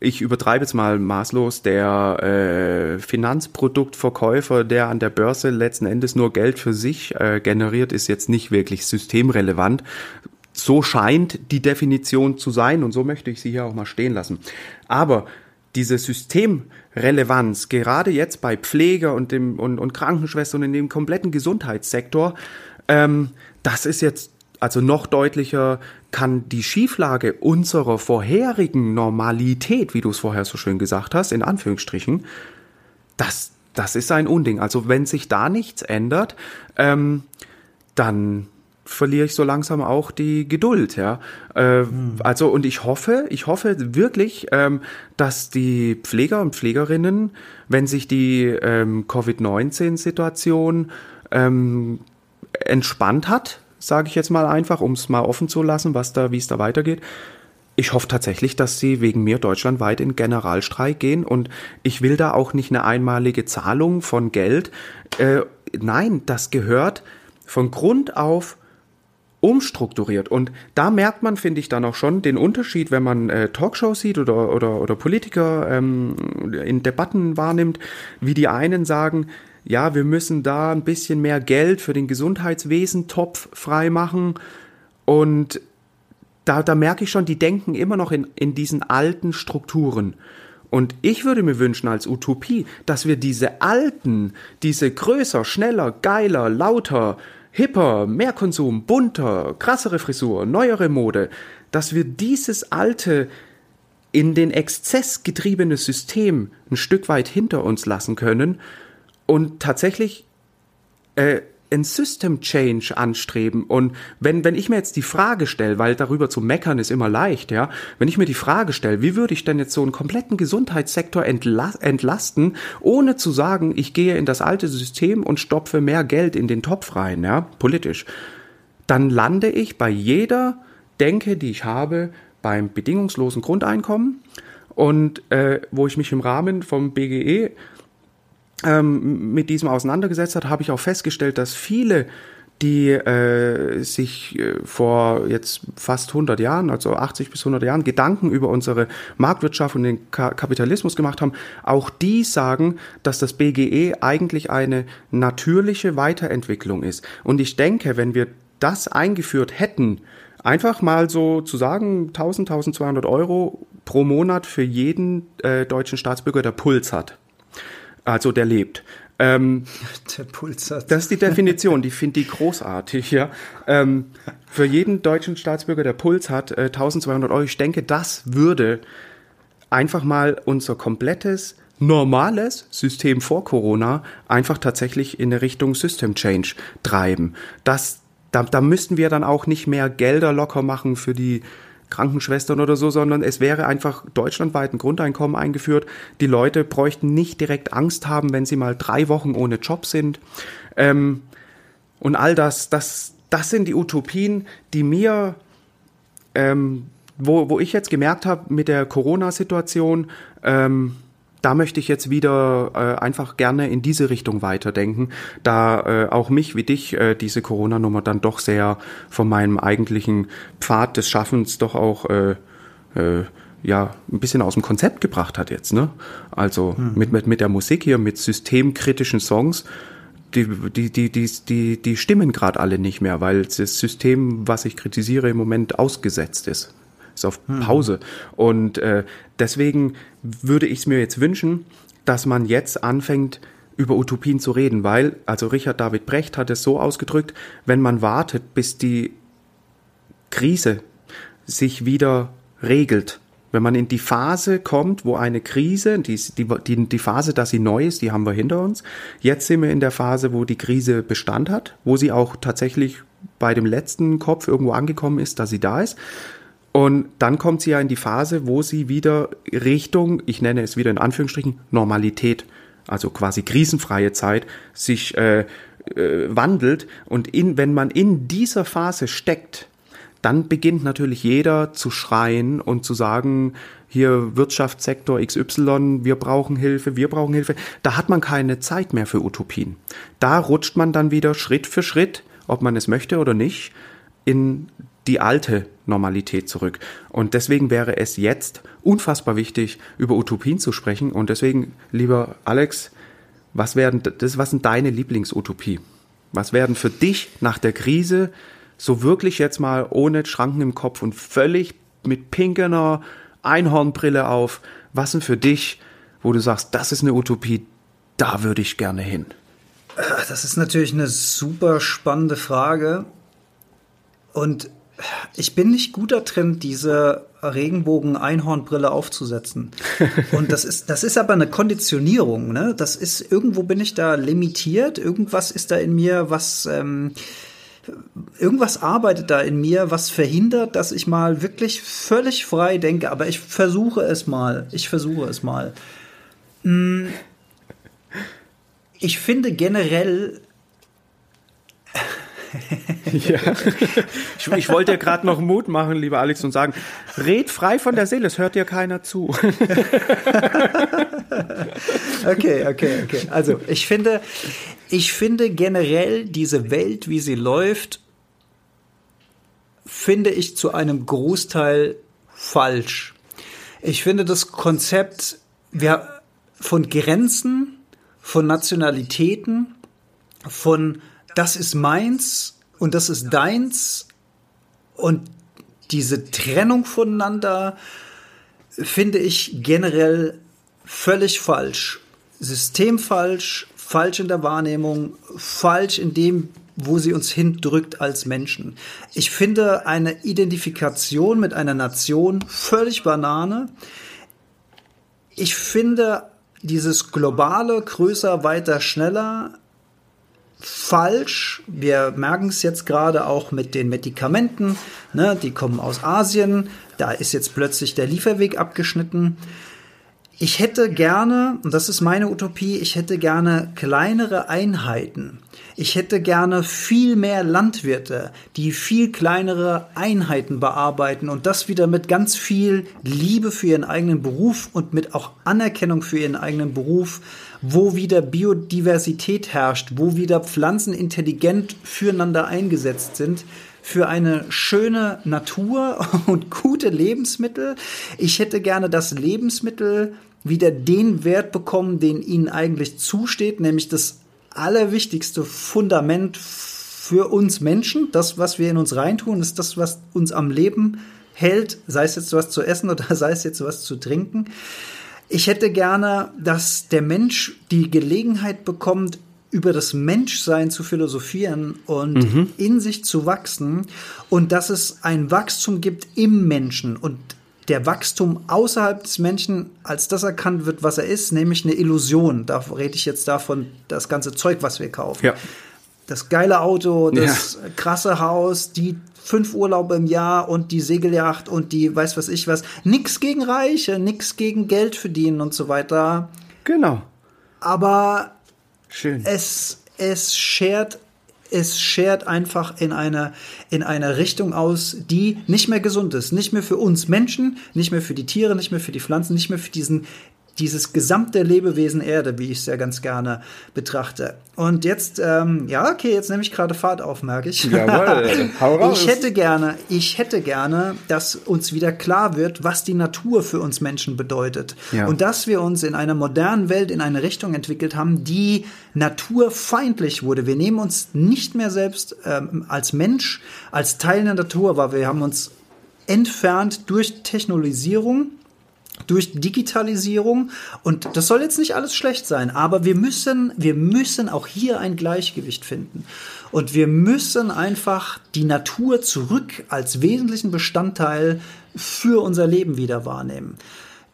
ich übertreibe jetzt mal maßlos, der äh, Finanzproduktverkäufer, der an der Börse letzten Endes nur Geld für sich äh, generiert, ist jetzt nicht wirklich systemrelevant. So scheint die Definition zu sein und so möchte ich sie hier auch mal stehen lassen. Aber diese Systemrelevanz, gerade jetzt bei Pfleger und, dem, und, und Krankenschwestern in dem kompletten Gesundheitssektor, ähm, das ist jetzt also noch deutlicher, kann die Schieflage unserer vorherigen Normalität, wie du es vorher so schön gesagt hast, in Anführungsstrichen, das, das ist ein Unding. Also wenn sich da nichts ändert, ähm, dann verliere ich so langsam auch die Geduld, ja. Äh, hm. Also und ich hoffe, ich hoffe wirklich, ähm, dass die Pfleger und Pflegerinnen, wenn sich die ähm, Covid-19-Situation ähm, entspannt hat, sage ich jetzt mal einfach, um es mal offen zu lassen, was da, wie es da weitergeht. Ich hoffe tatsächlich, dass sie wegen mir deutschlandweit in Generalstreik gehen und ich will da auch nicht eine einmalige Zahlung von Geld. Äh, nein, das gehört von Grund auf umstrukturiert. Und da merkt man, finde ich, dann auch schon den Unterschied, wenn man äh, Talkshows sieht oder, oder, oder Politiker ähm, in Debatten wahrnimmt, wie die einen sagen, ja, wir müssen da ein bisschen mehr Geld für den Gesundheitswesen-Topf freimachen. Und da, da merke ich schon, die denken immer noch in, in diesen alten Strukturen. Und ich würde mir wünschen als Utopie, dass wir diese alten, diese größer, schneller, geiler, lauter, hipper, mehr Konsum, bunter, krassere Frisur, neuere Mode, dass wir dieses alte, in den Exzess getriebene System ein Stück weit hinter uns lassen können und tatsächlich äh, ein System Change anstreben. Und wenn, wenn ich mir jetzt die Frage stelle, weil darüber zu meckern ist immer leicht, ja, wenn ich mir die Frage stelle, wie würde ich denn jetzt so einen kompletten Gesundheitssektor entlasten, ohne zu sagen, ich gehe in das alte System und stopfe mehr Geld in den Topf rein, ja, politisch, dann lande ich bei jeder Denke, die ich habe, beim bedingungslosen Grundeinkommen und äh, wo ich mich im Rahmen vom BGE ähm, mit diesem auseinandergesetzt hat, habe ich auch festgestellt, dass viele die äh, sich äh, vor jetzt fast 100 Jahren, also 80 bis 100 Jahren, Gedanken über unsere Marktwirtschaft und den Ka Kapitalismus gemacht haben, auch die sagen, dass das BGE eigentlich eine natürliche Weiterentwicklung ist. Und ich denke, wenn wir das eingeführt hätten, einfach mal so zu sagen, 1000, 1200 Euro pro Monat für jeden äh, deutschen Staatsbürger, der Puls hat, also der lebt. Ähm, *laughs* der Puls hat. Das ist die Definition, die finde ich großartig, ja. Ähm, für jeden deutschen Staatsbürger, der Puls hat, äh, 1200 Euro. Ich denke, das würde einfach mal unser komplettes normales System vor Corona einfach tatsächlich in eine Richtung System Change treiben. Das, da, da müssten wir dann auch nicht mehr Gelder locker machen für die Krankenschwestern oder so, sondern es wäre einfach deutschlandweit ein Grundeinkommen eingeführt. Die Leute bräuchten nicht direkt Angst haben, wenn sie mal drei Wochen ohne Job sind. Ähm, und all das, das, das sind die Utopien, die mir, ähm, wo, wo ich jetzt gemerkt habe mit der Corona-Situation, ähm, da möchte ich jetzt wieder äh, einfach gerne in diese Richtung weiterdenken, da äh, auch mich wie dich äh, diese Corona-Nummer dann doch sehr von meinem eigentlichen Pfad des Schaffens doch auch äh, äh, ja ein bisschen aus dem Konzept gebracht hat jetzt, ne? Also hm. mit, mit, mit der Musik hier, mit systemkritischen Songs, die, die, die, die, die, die stimmen gerade alle nicht mehr, weil das System, was ich kritisiere, im Moment ausgesetzt ist. Ist auf hm. Pause. Und äh, deswegen würde ich es mir jetzt wünschen, dass man jetzt anfängt, über Utopien zu reden, weil, also Richard David Brecht hat es so ausgedrückt, wenn man wartet, bis die Krise sich wieder regelt, wenn man in die Phase kommt, wo eine Krise, die, die, die Phase, dass sie neu ist, die haben wir hinter uns. Jetzt sind wir in der Phase, wo die Krise Bestand hat, wo sie auch tatsächlich bei dem letzten Kopf irgendwo angekommen ist, dass sie da ist. Und dann kommt sie ja in die Phase, wo sie wieder Richtung, ich nenne es wieder in Anführungsstrichen, Normalität also quasi krisenfreie Zeit, sich äh, äh, wandelt. Und in, wenn man in dieser Phase steckt, dann beginnt natürlich jeder zu schreien und zu sagen, hier Wirtschaftssektor XY, wir brauchen Hilfe, wir brauchen Hilfe. Da hat man keine Zeit mehr für Utopien. Da rutscht man dann wieder Schritt für Schritt, ob man es möchte oder nicht, in die alte Normalität zurück. Und deswegen wäre es jetzt unfassbar wichtig, über Utopien zu sprechen. Und deswegen, lieber Alex, was werden, das, was sind deine Lieblingsutopie? Was werden für dich nach der Krise so wirklich jetzt mal ohne Schranken im Kopf und völlig mit pinkener Einhornbrille auf, was sind für dich, wo du sagst, das ist eine Utopie, da würde ich gerne hin? Das ist natürlich eine super spannende Frage. Und ich bin nicht gut da drin, diese Regenbogen-Einhornbrille aufzusetzen. Und das ist, das ist aber eine Konditionierung, ne? Das ist, irgendwo bin ich da limitiert, irgendwas ist da in mir, was, ähm, irgendwas arbeitet da in mir, was verhindert, dass ich mal wirklich völlig frei denke. Aber ich versuche es mal. Ich versuche es mal. Hm. Ich finde generell *laughs* ja. Ich, ich wollte dir gerade noch Mut machen, lieber Alex, und sagen, red frei von der Seele, es hört dir keiner zu. *laughs* okay, okay, okay. Also ich finde, ich finde generell diese Welt, wie sie läuft, finde ich zu einem Großteil falsch. Ich finde das Konzept wir, von Grenzen, von Nationalitäten, von das ist meins und das ist deins und diese Trennung voneinander finde ich generell völlig falsch. Systemfalsch, falsch in der Wahrnehmung, falsch in dem, wo sie uns hindrückt als Menschen. Ich finde eine Identifikation mit einer Nation völlig Banane. Ich finde dieses globale, größer, weiter, schneller falsch. Wir merken es jetzt gerade auch mit den Medikamenten. Ne? Die kommen aus Asien. Da ist jetzt plötzlich der Lieferweg abgeschnitten. Ich hätte gerne, und das ist meine Utopie, ich hätte gerne kleinere Einheiten. Ich hätte gerne viel mehr Landwirte, die viel kleinere Einheiten bearbeiten und das wieder mit ganz viel Liebe für ihren eigenen Beruf und mit auch Anerkennung für ihren eigenen Beruf wo wieder Biodiversität herrscht, wo wieder Pflanzen intelligent füreinander eingesetzt sind, für eine schöne Natur *laughs* und gute Lebensmittel. Ich hätte gerne das Lebensmittel wieder den Wert bekommen, den ihnen eigentlich zusteht, nämlich das allerwichtigste Fundament für uns Menschen. Das, was wir in uns reintun, ist das, was uns am Leben hält, sei es jetzt was zu essen oder *laughs* sei es jetzt was zu trinken. Ich hätte gerne, dass der Mensch die Gelegenheit bekommt, über das Menschsein zu philosophieren und mhm. in sich zu wachsen und dass es ein Wachstum gibt im Menschen und der Wachstum außerhalb des Menschen als das erkannt wird, was er ist, nämlich eine Illusion. Da rede ich jetzt davon, das ganze Zeug, was wir kaufen. Ja. Das geile Auto, das ja. krasse Haus, die fünf Urlaube im Jahr und die Segelyacht und die weiß was ich was. Nix gegen Reiche, nix gegen Geld verdienen und so weiter. Genau. Aber Schön. es, es schert es schert einfach in eine, in eine Richtung aus, die nicht mehr gesund ist. Nicht mehr für uns Menschen, nicht mehr für die Tiere, nicht mehr für die Pflanzen, nicht mehr für diesen dieses gesamte Lebewesen Erde, wie ich es ja ganz gerne betrachte. Und jetzt, ähm, ja, okay, jetzt nehme ich gerade Fahrt auf, merke ich. Jawohl, *laughs* hau raus. Ich hätte gerne, ich hätte gerne, dass uns wieder klar wird, was die Natur für uns Menschen bedeutet. Ja. Und dass wir uns in einer modernen Welt in eine Richtung entwickelt haben, die naturfeindlich wurde. Wir nehmen uns nicht mehr selbst ähm, als Mensch, als Teil der Natur wahr. Wir haben uns entfernt durch Technologisierung durch Digitalisierung und das soll jetzt nicht alles schlecht sein, aber wir müssen, wir müssen auch hier ein Gleichgewicht finden und wir müssen einfach die Natur zurück als wesentlichen Bestandteil für unser Leben wieder wahrnehmen.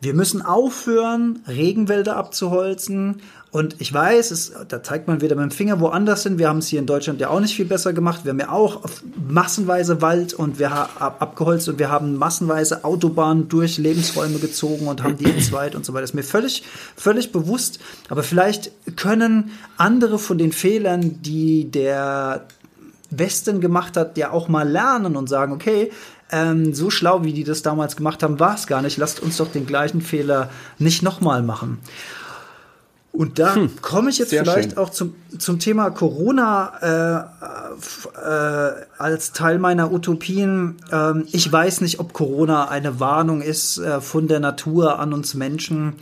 Wir müssen aufhören, Regenwälder abzuholzen und ich weiß, es, da zeigt man wieder mit dem Finger woanders hin. Wir haben es hier in Deutschland ja auch nicht viel besser gemacht. Wir haben ja auch massenweise Wald und wir haben abgeholzt und wir haben massenweise Autobahnen durch Lebensräume gezogen und haben die entzweit und so weiter. Das ist mir völlig, völlig bewusst. Aber vielleicht können andere von den Fehlern, die der Westen gemacht hat, ja auch mal lernen und sagen, okay, ähm, so schlau, wie die das damals gemacht haben, war es gar nicht. Lasst uns doch den gleichen Fehler nicht nochmal machen. Und da hm, komme ich jetzt vielleicht schön. auch zum, zum Thema Corona äh, äh, als Teil meiner Utopien. Ähm, ich weiß nicht, ob Corona eine Warnung ist äh, von der Natur an uns Menschen,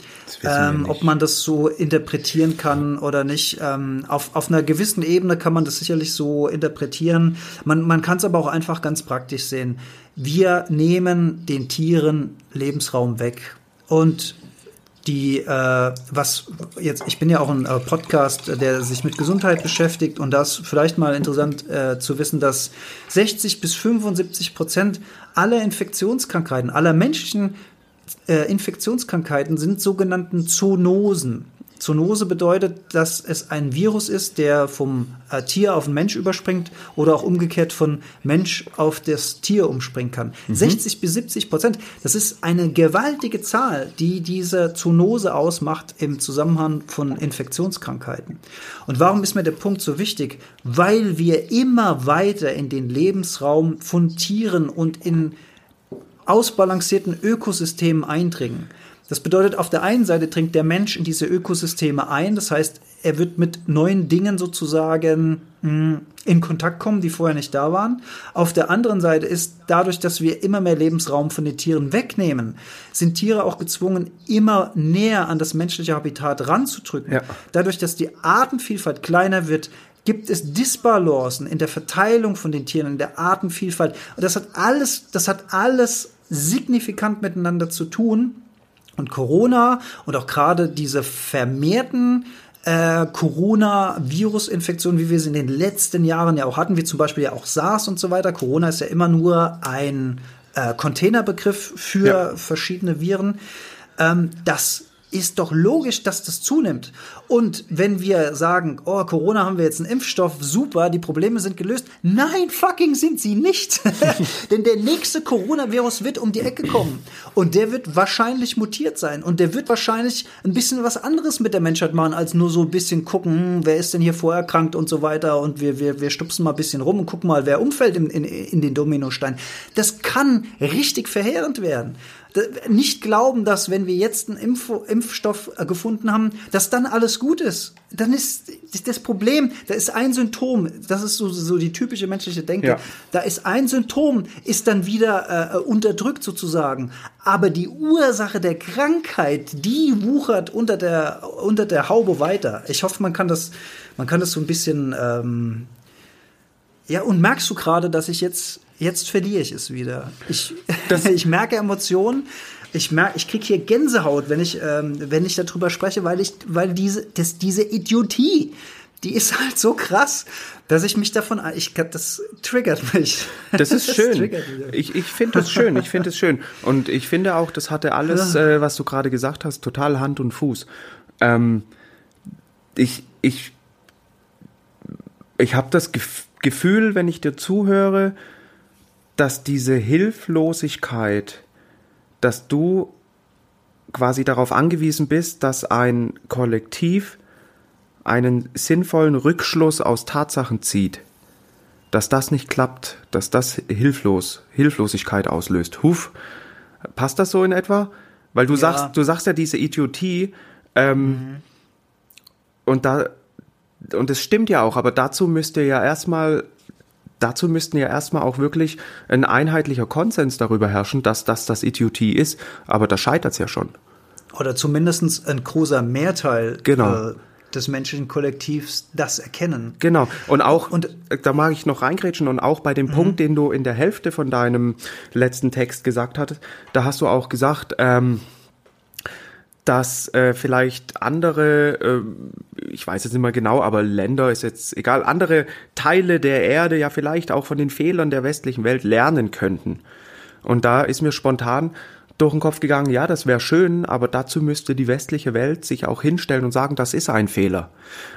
ähm, ob man das so interpretieren kann oder nicht. Ähm, auf, auf einer gewissen Ebene kann man das sicherlich so interpretieren. Man, man kann es aber auch einfach ganz praktisch sehen. Wir nehmen den Tieren Lebensraum weg. Und die, äh, was jetzt, ich bin ja auch ein äh, Podcast, der sich mit Gesundheit beschäftigt und das vielleicht mal interessant äh, zu wissen, dass 60 bis 75 Prozent aller Infektionskrankheiten, aller menschlichen äh, Infektionskrankheiten sind sogenannten Zoonosen. Zoonose bedeutet, dass es ein Virus ist, der vom äh, Tier auf den Mensch überspringt oder auch umgekehrt von Mensch auf das Tier umspringen kann. Mhm. 60 bis 70 Prozent, das ist eine gewaltige Zahl, die diese Zoonose ausmacht im Zusammenhang von Infektionskrankheiten. Und warum ist mir der Punkt so wichtig? Weil wir immer weiter in den Lebensraum von Tieren und in ausbalancierten Ökosystemen eindringen. Das bedeutet, auf der einen Seite dringt der Mensch in diese Ökosysteme ein, das heißt, er wird mit neuen Dingen sozusagen hm, in Kontakt kommen, die vorher nicht da waren. Auf der anderen Seite ist dadurch, dass wir immer mehr Lebensraum von den Tieren wegnehmen, sind Tiere auch gezwungen, immer näher an das menschliche Habitat ranzudrücken. Ja. Dadurch, dass die Artenvielfalt kleiner wird, gibt es Disbalancen in der Verteilung von den Tieren, in der Artenvielfalt. Und das hat alles, das hat alles signifikant miteinander zu tun. Und Corona und auch gerade diese vermehrten äh, Corona-Virus-Infektionen, wie wir sie in den letzten Jahren ja auch hatten, wie zum Beispiel ja auch SARS und so weiter. Corona ist ja immer nur ein äh, Containerbegriff für ja. verschiedene Viren. Ähm, das ist doch logisch, dass das zunimmt. Und wenn wir sagen, oh, Corona haben wir jetzt einen Impfstoff, super, die Probleme sind gelöst. Nein, fucking sind sie nicht. *laughs* Denn der nächste Coronavirus wird um die Ecke kommen. Und der wird wahrscheinlich mutiert sein. Und der wird wahrscheinlich ein bisschen was anderes mit der Menschheit machen, als nur so ein bisschen gucken, hm, wer ist denn hier vorerkrankt und so weiter. Und wir, wir, wir stupsen mal ein bisschen rum und gucken mal, wer umfällt in, in, in den Dominostein. Das kann richtig verheerend werden nicht glauben, dass wenn wir jetzt einen Impf Impfstoff äh, gefunden haben, dass dann alles gut ist. Dann ist das Problem, da ist ein Symptom, das ist so, so die typische menschliche Denke, ja. da ist ein Symptom, ist dann wieder äh, unterdrückt sozusagen. Aber die Ursache der Krankheit, die wuchert unter der, unter der Haube weiter. Ich hoffe, man kann das, man kann das so ein bisschen, ähm, ja, und merkst du gerade, dass ich jetzt Jetzt verliere ich es wieder. Ich, *laughs* ich merke Emotionen. Ich merke, ich kriege hier Gänsehaut, wenn ich, ähm, wenn ich darüber spreche, weil ich, weil diese, das, diese Idiotie, die ist halt so krass, dass ich mich davon, ich, das triggert mich. Das ist *laughs* schön. Das ich ich finde das schön. Ich finde es schön. Und ich finde auch, das hatte alles, äh, was du gerade gesagt hast, total Hand und Fuß. Ähm, ich, ich, ich habe das Gefühl, wenn ich dir zuhöre, dass diese Hilflosigkeit, dass du quasi darauf angewiesen bist, dass ein Kollektiv einen sinnvollen Rückschluss aus Tatsachen zieht, dass das nicht klappt, dass das hilflos, Hilflosigkeit auslöst. Huf, passt das so in etwa? Weil du Ja. sagst, du sagst ja diese Idiotie, ähm, und da, und es stimmt ja auch, aber dazu müsste ja erstmal, dazu müssten ja erstmal auch wirklich ein einheitlicher Konsens darüber herrschen, dass das das Idiotie ist, aber da scheitert es ja schon. Oder zumindest ein großer Mehrteil Genau. äh, des menschlichen Kollektivs das erkennen. Genau. Und auch, Und- und da mag ich noch reingrätschen und auch bei dem Punkt, den du in der Hälfte von deinem letzten Text gesagt hattest, da hast du auch gesagt, ähm, dass äh, vielleicht andere, äh, ich weiß jetzt nicht mehr genau, aber Länder ist jetzt egal, andere Teile der Erde ja vielleicht auch von den Fehlern der westlichen Welt lernen könnten. Und da ist mir spontan durch den Kopf gegangen, ja, das wäre schön, aber dazu müsste die westliche Welt sich auch hinstellen und sagen, das ist ein Fehler.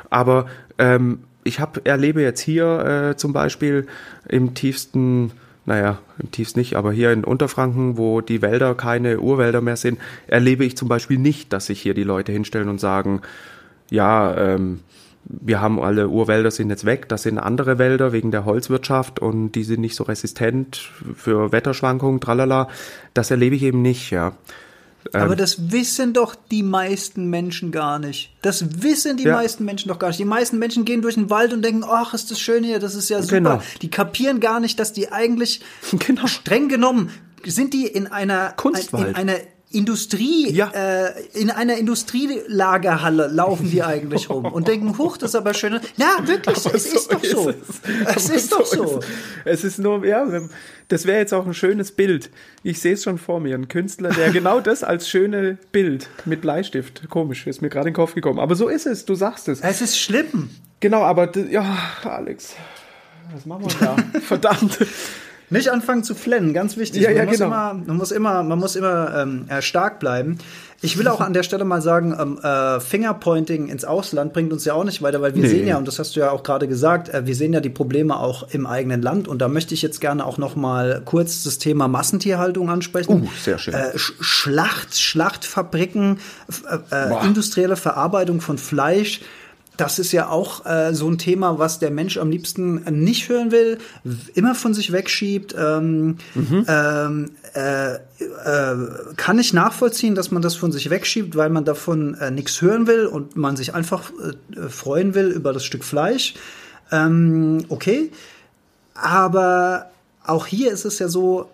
Aber ähm, ich hab, erlebe jetzt hier äh, zum Beispiel im tiefsten, naja, im tiefsten nicht, aber hier in Unterfranken, wo die Wälder keine Urwälder mehr sind, erlebe ich zum Beispiel nicht, dass sich hier die Leute hinstellen und sagen, ja, ähm, wir haben alle Urwälder sind jetzt weg, das sind andere Wälder wegen der Holzwirtschaft und die sind nicht so resistent für Wetterschwankungen, tralala. Das erlebe ich eben nicht, ja. Ähm. Aber das wissen doch die meisten Menschen gar nicht. Das wissen die Ja. meisten Menschen doch gar nicht. Die meisten Menschen gehen durch den Wald und denken, ach, ist das schön hier, das ist ja super. Genau. Die kapieren gar nicht, dass die eigentlich *laughs* Genau. streng genommen sind die in einer Kunstwald. in einer Industrie, Ja. äh, in einer Industrielagerhalle laufen die eigentlich rum und denken, huch, das ist aber schön. Na, wirklich, *laughs* es ist doch so. Es ist doch so. Es ist nur, ja, das wäre jetzt auch ein schönes Bild. Ich sehe es schon vor mir. Ein Künstler, der *laughs* genau das als schöne Bild mit Bleistift, komisch, ist mir gerade in den Kopf gekommen. Aber so ist es, du sagst es. Es ist schlimm. Genau, aber, ja, Alex, was machen wir da? *laughs* Verdammt. Nicht anfangen zu flennen, ganz wichtig. Ja, man, ja, muss genau. immer, man muss immer, man muss immer ähm, äh, stark bleiben. Ich will auch an der Stelle mal sagen, ähm, äh, Fingerpointing ins Ausland bringt uns ja auch nicht weiter, weil wir Nee. sehen ja, und das hast du ja auch gerade gesagt, äh, wir sehen ja die Probleme auch im eigenen Land. Und da möchte ich jetzt gerne auch noch mal kurz das Thema Massentierhaltung ansprechen. Uh, sehr schön. Äh, Sch- Schlacht, Schlachtfabriken, äh, äh, industrielle Verarbeitung von Fleisch. Das ist ja auch äh, so ein Thema, was der Mensch am liebsten nicht hören will, immer von sich wegschiebt. Ähm, ähm, äh, äh, kann ich nachvollziehen, dass man das von sich wegschiebt, weil man davon äh, nichts hören will und man sich einfach äh, freuen will über das Stück Fleisch. Ähm, okay, aber auch hier ist es ja so,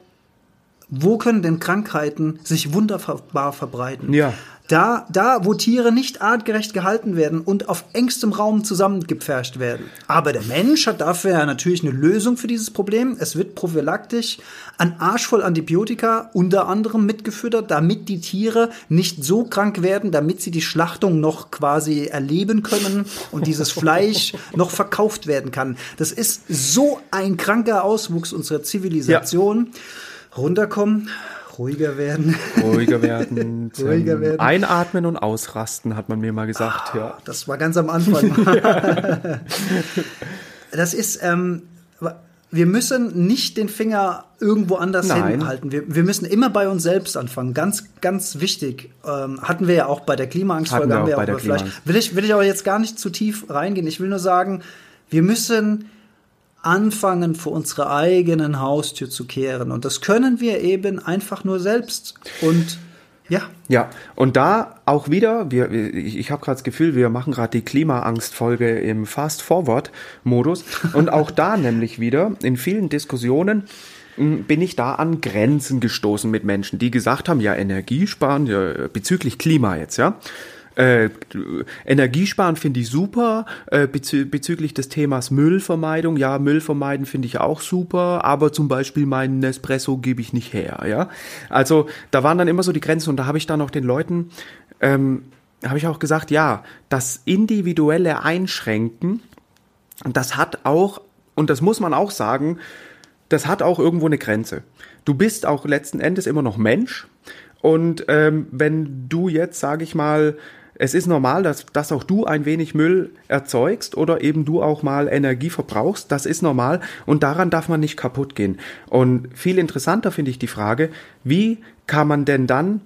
wo können denn Krankheiten sich wunderbar verbreiten? Ja. Da, da, wo Tiere nicht artgerecht gehalten werden und auf engstem Raum zusammengepfercht werden. Aber der Mensch hat dafür ja natürlich eine Lösung für dieses Problem. Es wird prophylaktisch an Arsch voll Antibiotika unter anderem mitgefüttert, damit die Tiere nicht so krank werden, damit sie die Schlachtung noch quasi erleben können und dieses Fleisch *laughs* noch verkauft werden kann. Das ist so ein kranker Auswuchs unserer Zivilisation. Runterkommen, ruhiger werden. Ruhiger werden, *laughs* Ruhiger werden. einatmen und ausrasten, hat man mir mal gesagt, ja. Das war ganz am Anfang. *laughs* *laughs* das ist, ähm, wir müssen nicht den Finger irgendwo anders Nein. hinhalten. Wir, wir müssen immer bei uns selbst anfangen. Ganz, ganz wichtig. Ähm, hatten wir ja auch bei der Klimaangstfolge. Wir haben auch wir bei auch der. Klimaangst. Will ich, will ich aber jetzt gar nicht zu tief reingehen. Ich will nur sagen, wir müssen anfangen, vor unserer eigenen Haustür zu kehren. Und das können wir eben einfach nur selbst. Und ja, Ja, und da auch wieder, wir, ich, ich habe gerade das Gefühl, wir machen gerade die Klimaangst-Folge im Fast-Forward-Modus. Und auch da *laughs* nämlich wieder, in vielen Diskussionen, m, bin ich da an Grenzen gestoßen mit Menschen, die gesagt haben, ja, Energiesparen, ja, bezüglich Klima jetzt, ja. Äh, Energiesparen finde ich super, äh, bezü bezüglich des Themas Müllvermeidung. Ja, Müll vermeiden finde ich auch super, aber zum Beispiel meinen Nespresso gebe ich nicht her. Ja, also da waren dann immer so die Grenzen und da habe ich dann auch den Leuten, ähm, habe ich auch gesagt, ja, das individuelle Einschränken, das hat auch, und das muss man auch sagen, das hat auch irgendwo eine Grenze. Du bist auch letzten Endes immer noch Mensch. Und ähm, wenn du jetzt, sage ich mal, es ist normal, dass, dass auch du ein wenig Müll erzeugst oder eben du auch mal Energie verbrauchst, das ist normal und daran darf man nicht kaputt gehen. Und viel interessanter finde ich die Frage, wie kann man denn dann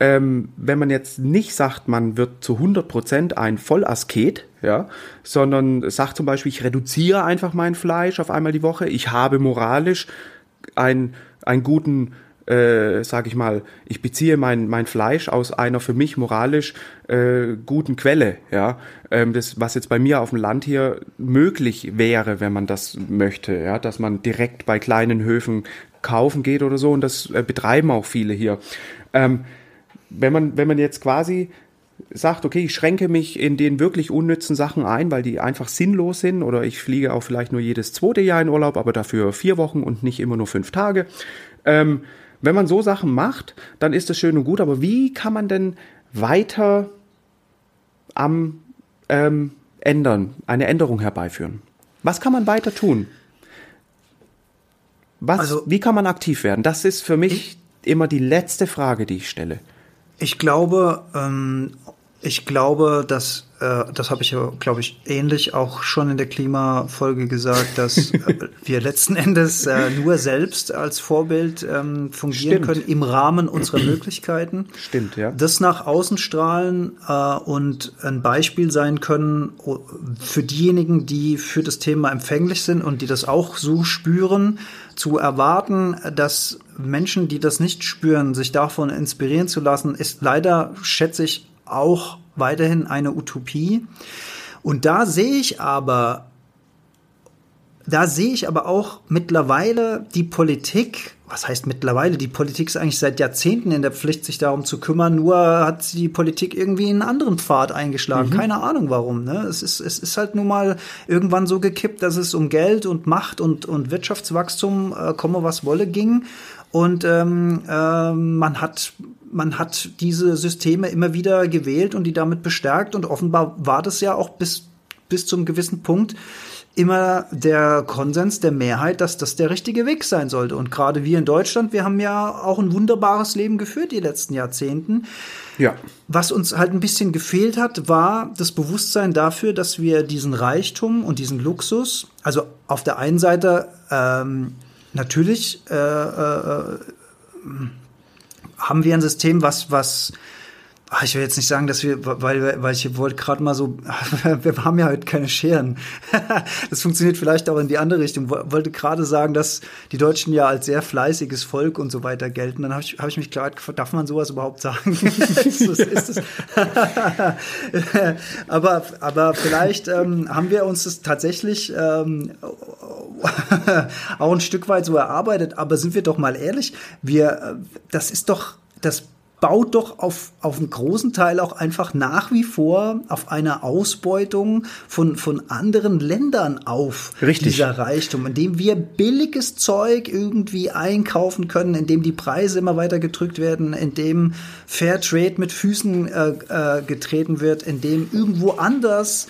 ähm, wenn man jetzt nicht sagt, man wird zu 100% ein Vollasket, ja, sondern sagt zum Beispiel, ich reduziere einfach mein Fleisch auf einmal die Woche, ich habe moralisch ein, einen guten äh, sage ich mal, ich beziehe mein, mein Fleisch aus einer für mich moralisch äh, guten Quelle, ja, ähm, das, was jetzt bei mir auf dem Land hier möglich wäre, wenn man das möchte, ja, dass man direkt bei kleinen Höfen kaufen geht oder so und das äh, betreiben auch viele hier. Ähm, wenn man, wenn man jetzt quasi sagt, okay, ich schränke mich in den wirklich unnützen Sachen ein, weil die einfach sinnlos sind oder ich fliege auch vielleicht nur jedes zweite Jahr in Urlaub, aber dafür vier Wochen und nicht immer nur fünf Tage. Ähm, wenn man so Sachen macht, dann ist das schön und gut, aber wie kann man denn weiter am ähm, ändern, eine Änderung herbeiführen? Was kann man weiter tun? Was, also, wie kann man aktiv werden? Das ist für mich ich, immer die letzte Frage, die ich stelle. Ich glaube, ähm, ich glaube, dass äh, das habe ich ja, glaube ich, ähnlich auch schon in der Klimafolge gesagt, dass *laughs* äh, wir letzten Endes äh, nur selbst als Vorbild ähm, fungieren Stimmt. können im Rahmen unserer Möglichkeiten. Stimmt, ja. Das nach außen strahlen äh, und ein Beispiel sein können für diejenigen, die für das Thema empfänglich sind und die das auch so spüren, zu erwarten, dass Menschen, die das nicht spüren, sich davon inspirieren zu lassen, ist leider, schätze ich, auch weiterhin eine Utopie. Und da sehe ich aber, da sehe ich aber auch mittlerweile die Politik, was heißt mittlerweile, die Politik ist eigentlich seit Jahrzehnten in der Pflicht, sich darum zu kümmern, nur hat die Politik irgendwie einen anderen Pfad eingeschlagen. Mhm. Keine Ahnung warum. Ne? Es, ist, es ist halt nun mal irgendwann so gekippt, dass es um Geld und Macht und, und Wirtschaftswachstum, äh, komme was wolle, ging. Und ähm, äh, man hat man hat diese Systeme immer wieder gewählt und die damit bestärkt und offenbar war das ja auch bis bis zum gewissen Punkt immer der Konsens der Mehrheit, dass das der richtige Weg sein sollte. Und gerade wir in Deutschland, wir haben ja auch ein wunderbares Leben geführt die letzten Jahrzehnten. Ja. Was uns halt ein bisschen gefehlt hat, war das Bewusstsein dafür, dass wir diesen Reichtum und diesen Luxus, also auf der einen Seite ähm, natürlich äh, äh, haben wir ein System, was, was ich will jetzt nicht sagen, dass wir, weil, weil ich wollte gerade mal so, *laughs* wir haben ja heute keine Scheren. *laughs* das funktioniert vielleicht auch in die andere Richtung. Wollte gerade sagen, dass die Deutschen ja als sehr fleißiges Volk und so weiter gelten. Dann habe ich, hab ich mich klar gefragt, darf man sowas überhaupt sagen? *laughs* ist ist das? aber, aber vielleicht ähm, haben wir uns das tatsächlich ähm, auch ein Stück weit so erarbeitet. Aber sind wir doch mal ehrlich, wir, äh, das ist doch das baut doch auf, auf einen großen Teil auch einfach nach wie vor auf einer Ausbeutung von, von anderen Ländern auf. Richtig. Dieser Reichtum, indem wir billiges Zeug irgendwie einkaufen können, indem die Preise immer weiter gedrückt werden, indem Fair Trade mit Füßen äh, äh, getreten wird, indem irgendwo anders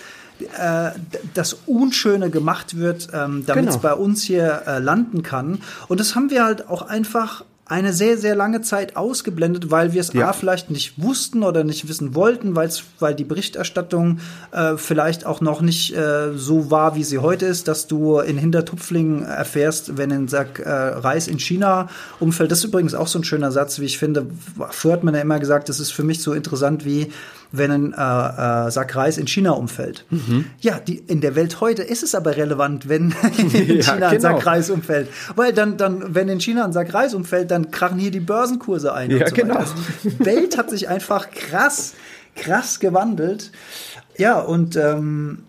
äh, das Unschöne gemacht wird, ähm, damit es genau. bei uns hier äh, landen kann. Und das haben wir halt auch einfach eine sehr, sehr lange Zeit ausgeblendet, weil wir es ja. A vielleicht nicht wussten oder nicht wissen wollten, weil's, weil die Berichterstattung äh, vielleicht auch noch nicht äh, so war, wie sie heute ist, dass du in Hintertupflingen erfährst, wenn ein Sack äh, Reis in China umfällt. Das ist übrigens auch so ein schöner Satz, wie ich finde. Früher hat man ja immer gesagt, das ist für mich so interessant wie wenn ein äh, äh, Sack Reis in China umfällt. Mhm. Ja, die, in der Welt heute ist es aber relevant, wenn *laughs* in China ja, ein Sack genau. Reis umfällt. Weil dann, dann, wenn in China ein Sack Reis umfällt, dann krachen hier die Börsenkurse ein. Ja, so genau. Also die Welt hat sich einfach krass, krass gewandelt. Ja, und ähm,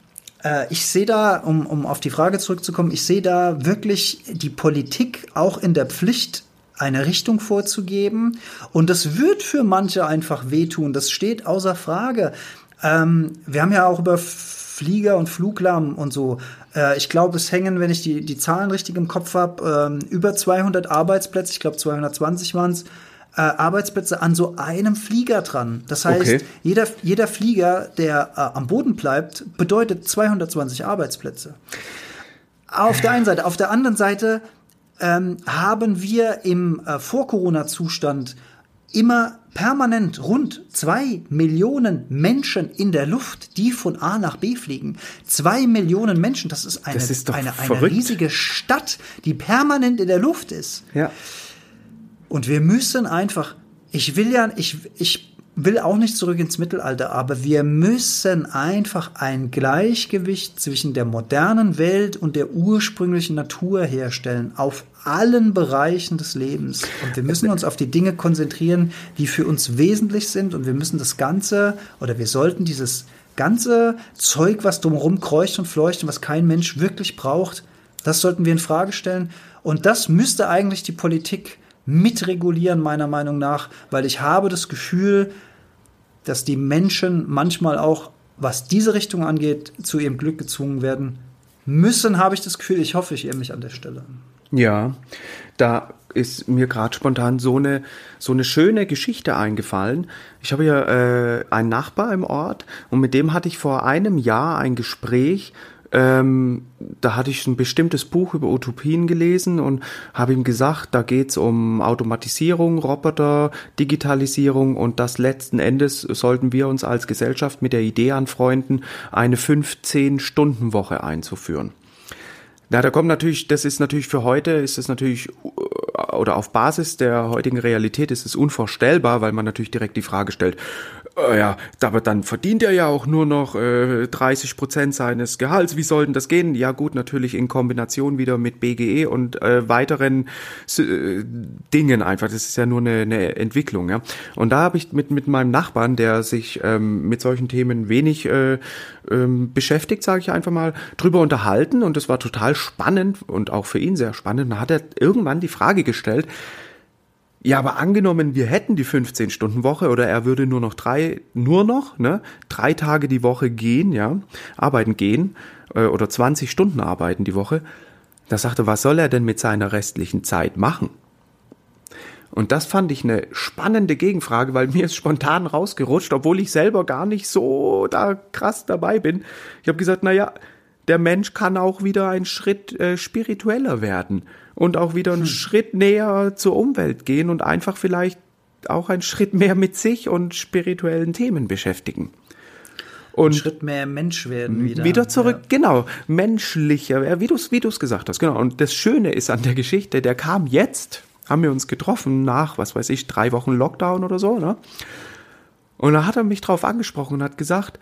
äh, ich sehe da, um, um auf die Frage zurückzukommen, ich sehe da wirklich die Politik auch in der Pflicht, eine Richtung vorzugeben. Und das wird für manche einfach wehtun. Das steht außer Frage. Ähm, wir haben ja auch über Flieger und Fluglärm und so. Äh, ich glaube, es hängen, wenn ich die, die Zahlen richtig im Kopf habe, ähm, über 200 Arbeitsplätze, ich glaube 220 waren es, äh, Arbeitsplätze an so einem Flieger dran. Das heißt, okay. jeder, jeder Flieger, der äh, am Boden bleibt, bedeutet 220 Arbeitsplätze. Auf der einen Seite. Auf der anderen Seite ähm, haben wir im äh, Vor-Corona-Zustand immer permanent rund zwei Millionen Menschen in der Luft, die von A nach B fliegen. Zwei Millionen Menschen, das ist eine, das ist eine, eine riesige Stadt, die permanent in der Luft ist. Ja. Und wir müssen einfach, ich will ja, ich, ich will auch nicht zurück ins Mittelalter, aber wir müssen einfach ein Gleichgewicht zwischen der modernen Welt und der ursprünglichen Natur herstellen, auf allen Bereichen des Lebens. Und wir müssen uns auf die Dinge konzentrieren, die für uns wesentlich sind. Und wir müssen das Ganze, oder wir sollten dieses ganze Zeug, was drumherum kreucht und fleucht und was kein Mensch wirklich braucht, das sollten wir in Frage stellen. Und das müsste eigentlich die Politik mitregulieren, meiner Meinung nach, weil ich habe das Gefühl, dass die Menschen manchmal auch, was diese Richtung angeht, zu ihrem Glück gezwungen werden müssen, habe ich das Gefühl. Ich hoffe, ich irre mich an der Stelle. Ja, da ist mir gerade spontan so eine so eine schöne Geschichte eingefallen. Ich habe ja äh, einen Nachbar im Ort und mit dem hatte ich vor einem Jahr ein Gespräch ähm, da hatte ich ein bestimmtes Buch über Utopien gelesen und habe ihm gesagt, da geht's um Automatisierung, Roboter, Digitalisierung und das letzten Endes sollten wir uns als Gesellschaft mit der Idee anfreunden, eine 15-Stunden-Woche einzuführen. Na, da kommt natürlich, das ist natürlich für heute, ist es natürlich, oder auf Basis der heutigen Realität ist es unvorstellbar, weil man natürlich direkt die Frage stellt, äh, ja, aber dann verdient er ja auch nur noch äh, 30 Prozent seines Gehalts. Wie soll denn das gehen? Ja gut, natürlich in Kombination wieder mit BGE und äh, weiteren äh, Dingen einfach. Das ist ja nur eine, eine Entwicklung. Ja. Und da habe ich mit mit meinem Nachbarn, der sich ähm, mit solchen Themen wenig äh, ähm, beschäftigt, sage ich einfach mal, drüber unterhalten. Und das war total spannend und auch für ihn sehr spannend. Da hat er irgendwann die Frage gestellt, ja, aber angenommen, wir hätten die 15-Stunden-Woche oder er würde nur noch drei, nur noch, ne, drei Tage die Woche gehen, ja, arbeiten gehen, äh, oder 20 Stunden arbeiten die Woche. Da sagte, was soll er denn mit seiner restlichen Zeit machen? Und das fand ich eine spannende Gegenfrage, weil mir ist spontan rausgerutscht, obwohl ich selber gar nicht so da krass dabei bin. Ich habe gesagt, na ja, der Mensch kann auch wieder einen Schritt äh, spiritueller werden und auch wieder einen hm. Schritt näher zur Umwelt gehen und einfach vielleicht auch einen Schritt mehr mit sich und spirituellen Themen beschäftigen. Und Ein Schritt mehr Mensch werden wieder. Wieder zurück, ja. genau, menschlicher, wie du es wie du's gesagt hast, genau. Und das Schöne ist an der Geschichte, der kam jetzt, haben wir uns getroffen nach, was weiß ich, drei Wochen Lockdown oder so, ne? Und da hat er mich drauf angesprochen und hat gesagt,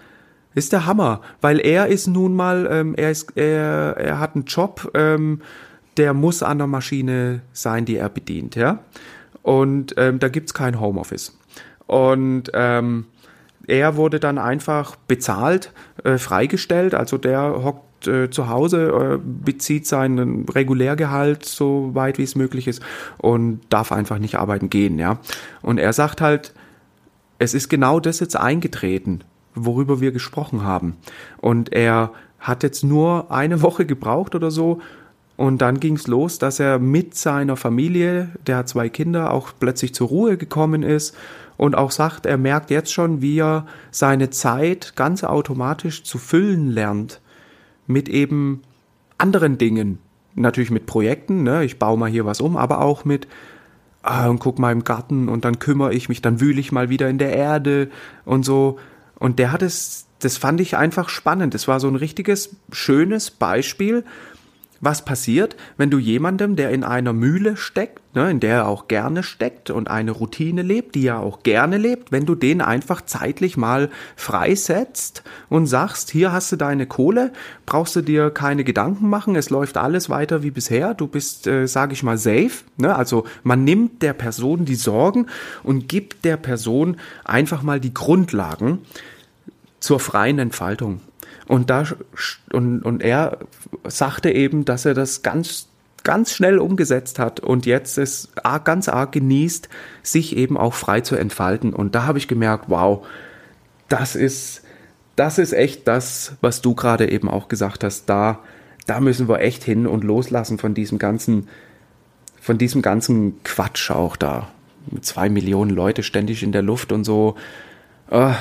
ist der Hammer, weil er ist nun mal, ähm, er ist, er, er hat einen Job, ähm, der muss an der Maschine sein, die er bedient, ja. Und ähm, da gibt's kein Homeoffice. Und ähm, er wurde dann einfach bezahlt, äh, freigestellt, also der hockt äh, zu Hause, äh, bezieht seinen Regulärgehalt so weit wie es möglich ist und darf einfach nicht arbeiten gehen, ja. Und er sagt halt, es ist genau das jetzt eingetreten, worüber wir gesprochen haben. Und er hat jetzt nur eine *laughs* Woche gebraucht oder so, und dann ging es los, dass er mit seiner Familie, der hat zwei Kinder, auch plötzlich zur Ruhe gekommen ist und auch sagt, er merkt jetzt schon, wie er seine Zeit ganz automatisch zu füllen lernt mit eben anderen Dingen. Natürlich mit Projekten, ne? ich baue mal hier was um, aber auch mit, ah, und guck mal im Garten und dann kümmere ich mich, dann wühle ich mal wieder in der Erde und so. Und der hat es, das fand ich einfach spannend. Das war so ein richtiges, schönes Beispiel, was passiert, wenn du jemandem, der in einer Mühle steckt, ne, in der er auch gerne steckt und eine Routine lebt, die er auch gerne lebt, wenn du den einfach zeitlich mal freisetzt und sagst, hier hast du deine Kohle, brauchst du dir keine Gedanken machen, es läuft alles weiter wie bisher, du bist, äh, sage ich mal, safe. Ne? Also man nimmt der Person die Sorgen und gibt der Person einfach mal die Grundlagen zur freien Entfaltung. Und da und, und er sagte eben, dass er das ganz ganz schnell umgesetzt hat und jetzt es ganz arg genießt, sich eben auch frei zu entfalten. Und da habe ich gemerkt, wow, das ist, das ist echt das, was du gerade eben auch gesagt hast. Da, da müssen wir echt hin und loslassen von diesem ganzen, von diesem ganzen Quatsch auch da. Zwei Millionen Leute ständig in der Luft und so. Uh,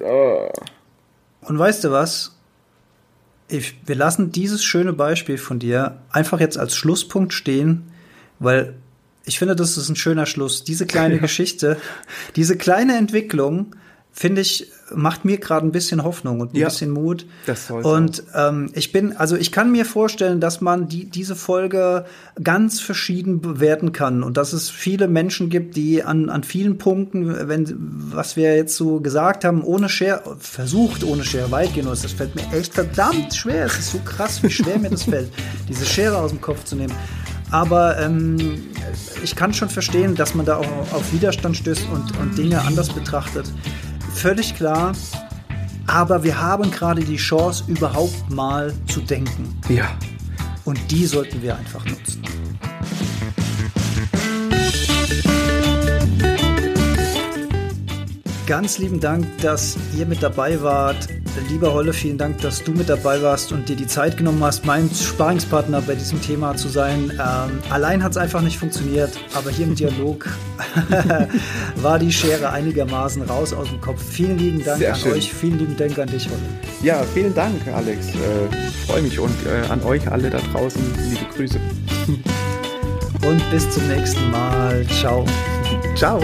uh. Und weißt du was? Ich, wir lassen dieses schöne Beispiel von dir einfach jetzt als Schlusspunkt stehen, weil ich finde, das ist ein schöner Schluss. Diese kleine *laughs* Geschichte, diese kleine Entwicklung finde ich, macht mir gerade ein bisschen Hoffnung und ein Ja. bisschen Mut. Das soll's und ähm, ich bin, also ich kann mir vorstellen, dass man die, diese Folge ganz verschieden bewerten kann und dass es viele Menschen gibt, die an, an vielen Punkten, wenn, was wir jetzt so gesagt haben, ohne Share, versucht ohne Share weit gehen, und das fällt mir echt verdammt schwer. Es ist so krass, wie schwer mir das fällt, *laughs* diese Schere aus dem Kopf zu nehmen. Aber ähm, ich kann schon verstehen, dass man da auch auf Widerstand stößt und, und Dinge anders betrachtet. Völlig klar. Aber wir haben gerade die Chance, überhaupt mal zu denken. Ja. Und die sollten wir einfach nutzen. Ganz lieben Dank, dass ihr mit dabei wart. Lieber Holle, vielen Dank, dass du mit dabei warst und dir die Zeit genommen hast, mein Sparingspartner bei diesem Thema zu sein. Ähm, allein hat es einfach nicht funktioniert, aber hier im Dialog *laughs* war die Schere einigermaßen raus aus dem Kopf. Vielen lieben Dank Sehr an schön. euch, vielen lieben Dank an dich, Holle. Ja, vielen Dank, Alex. Äh, Freue mich und äh, an euch alle da draußen liebe Grüße. Und bis zum nächsten Mal. Ciao. Ciao.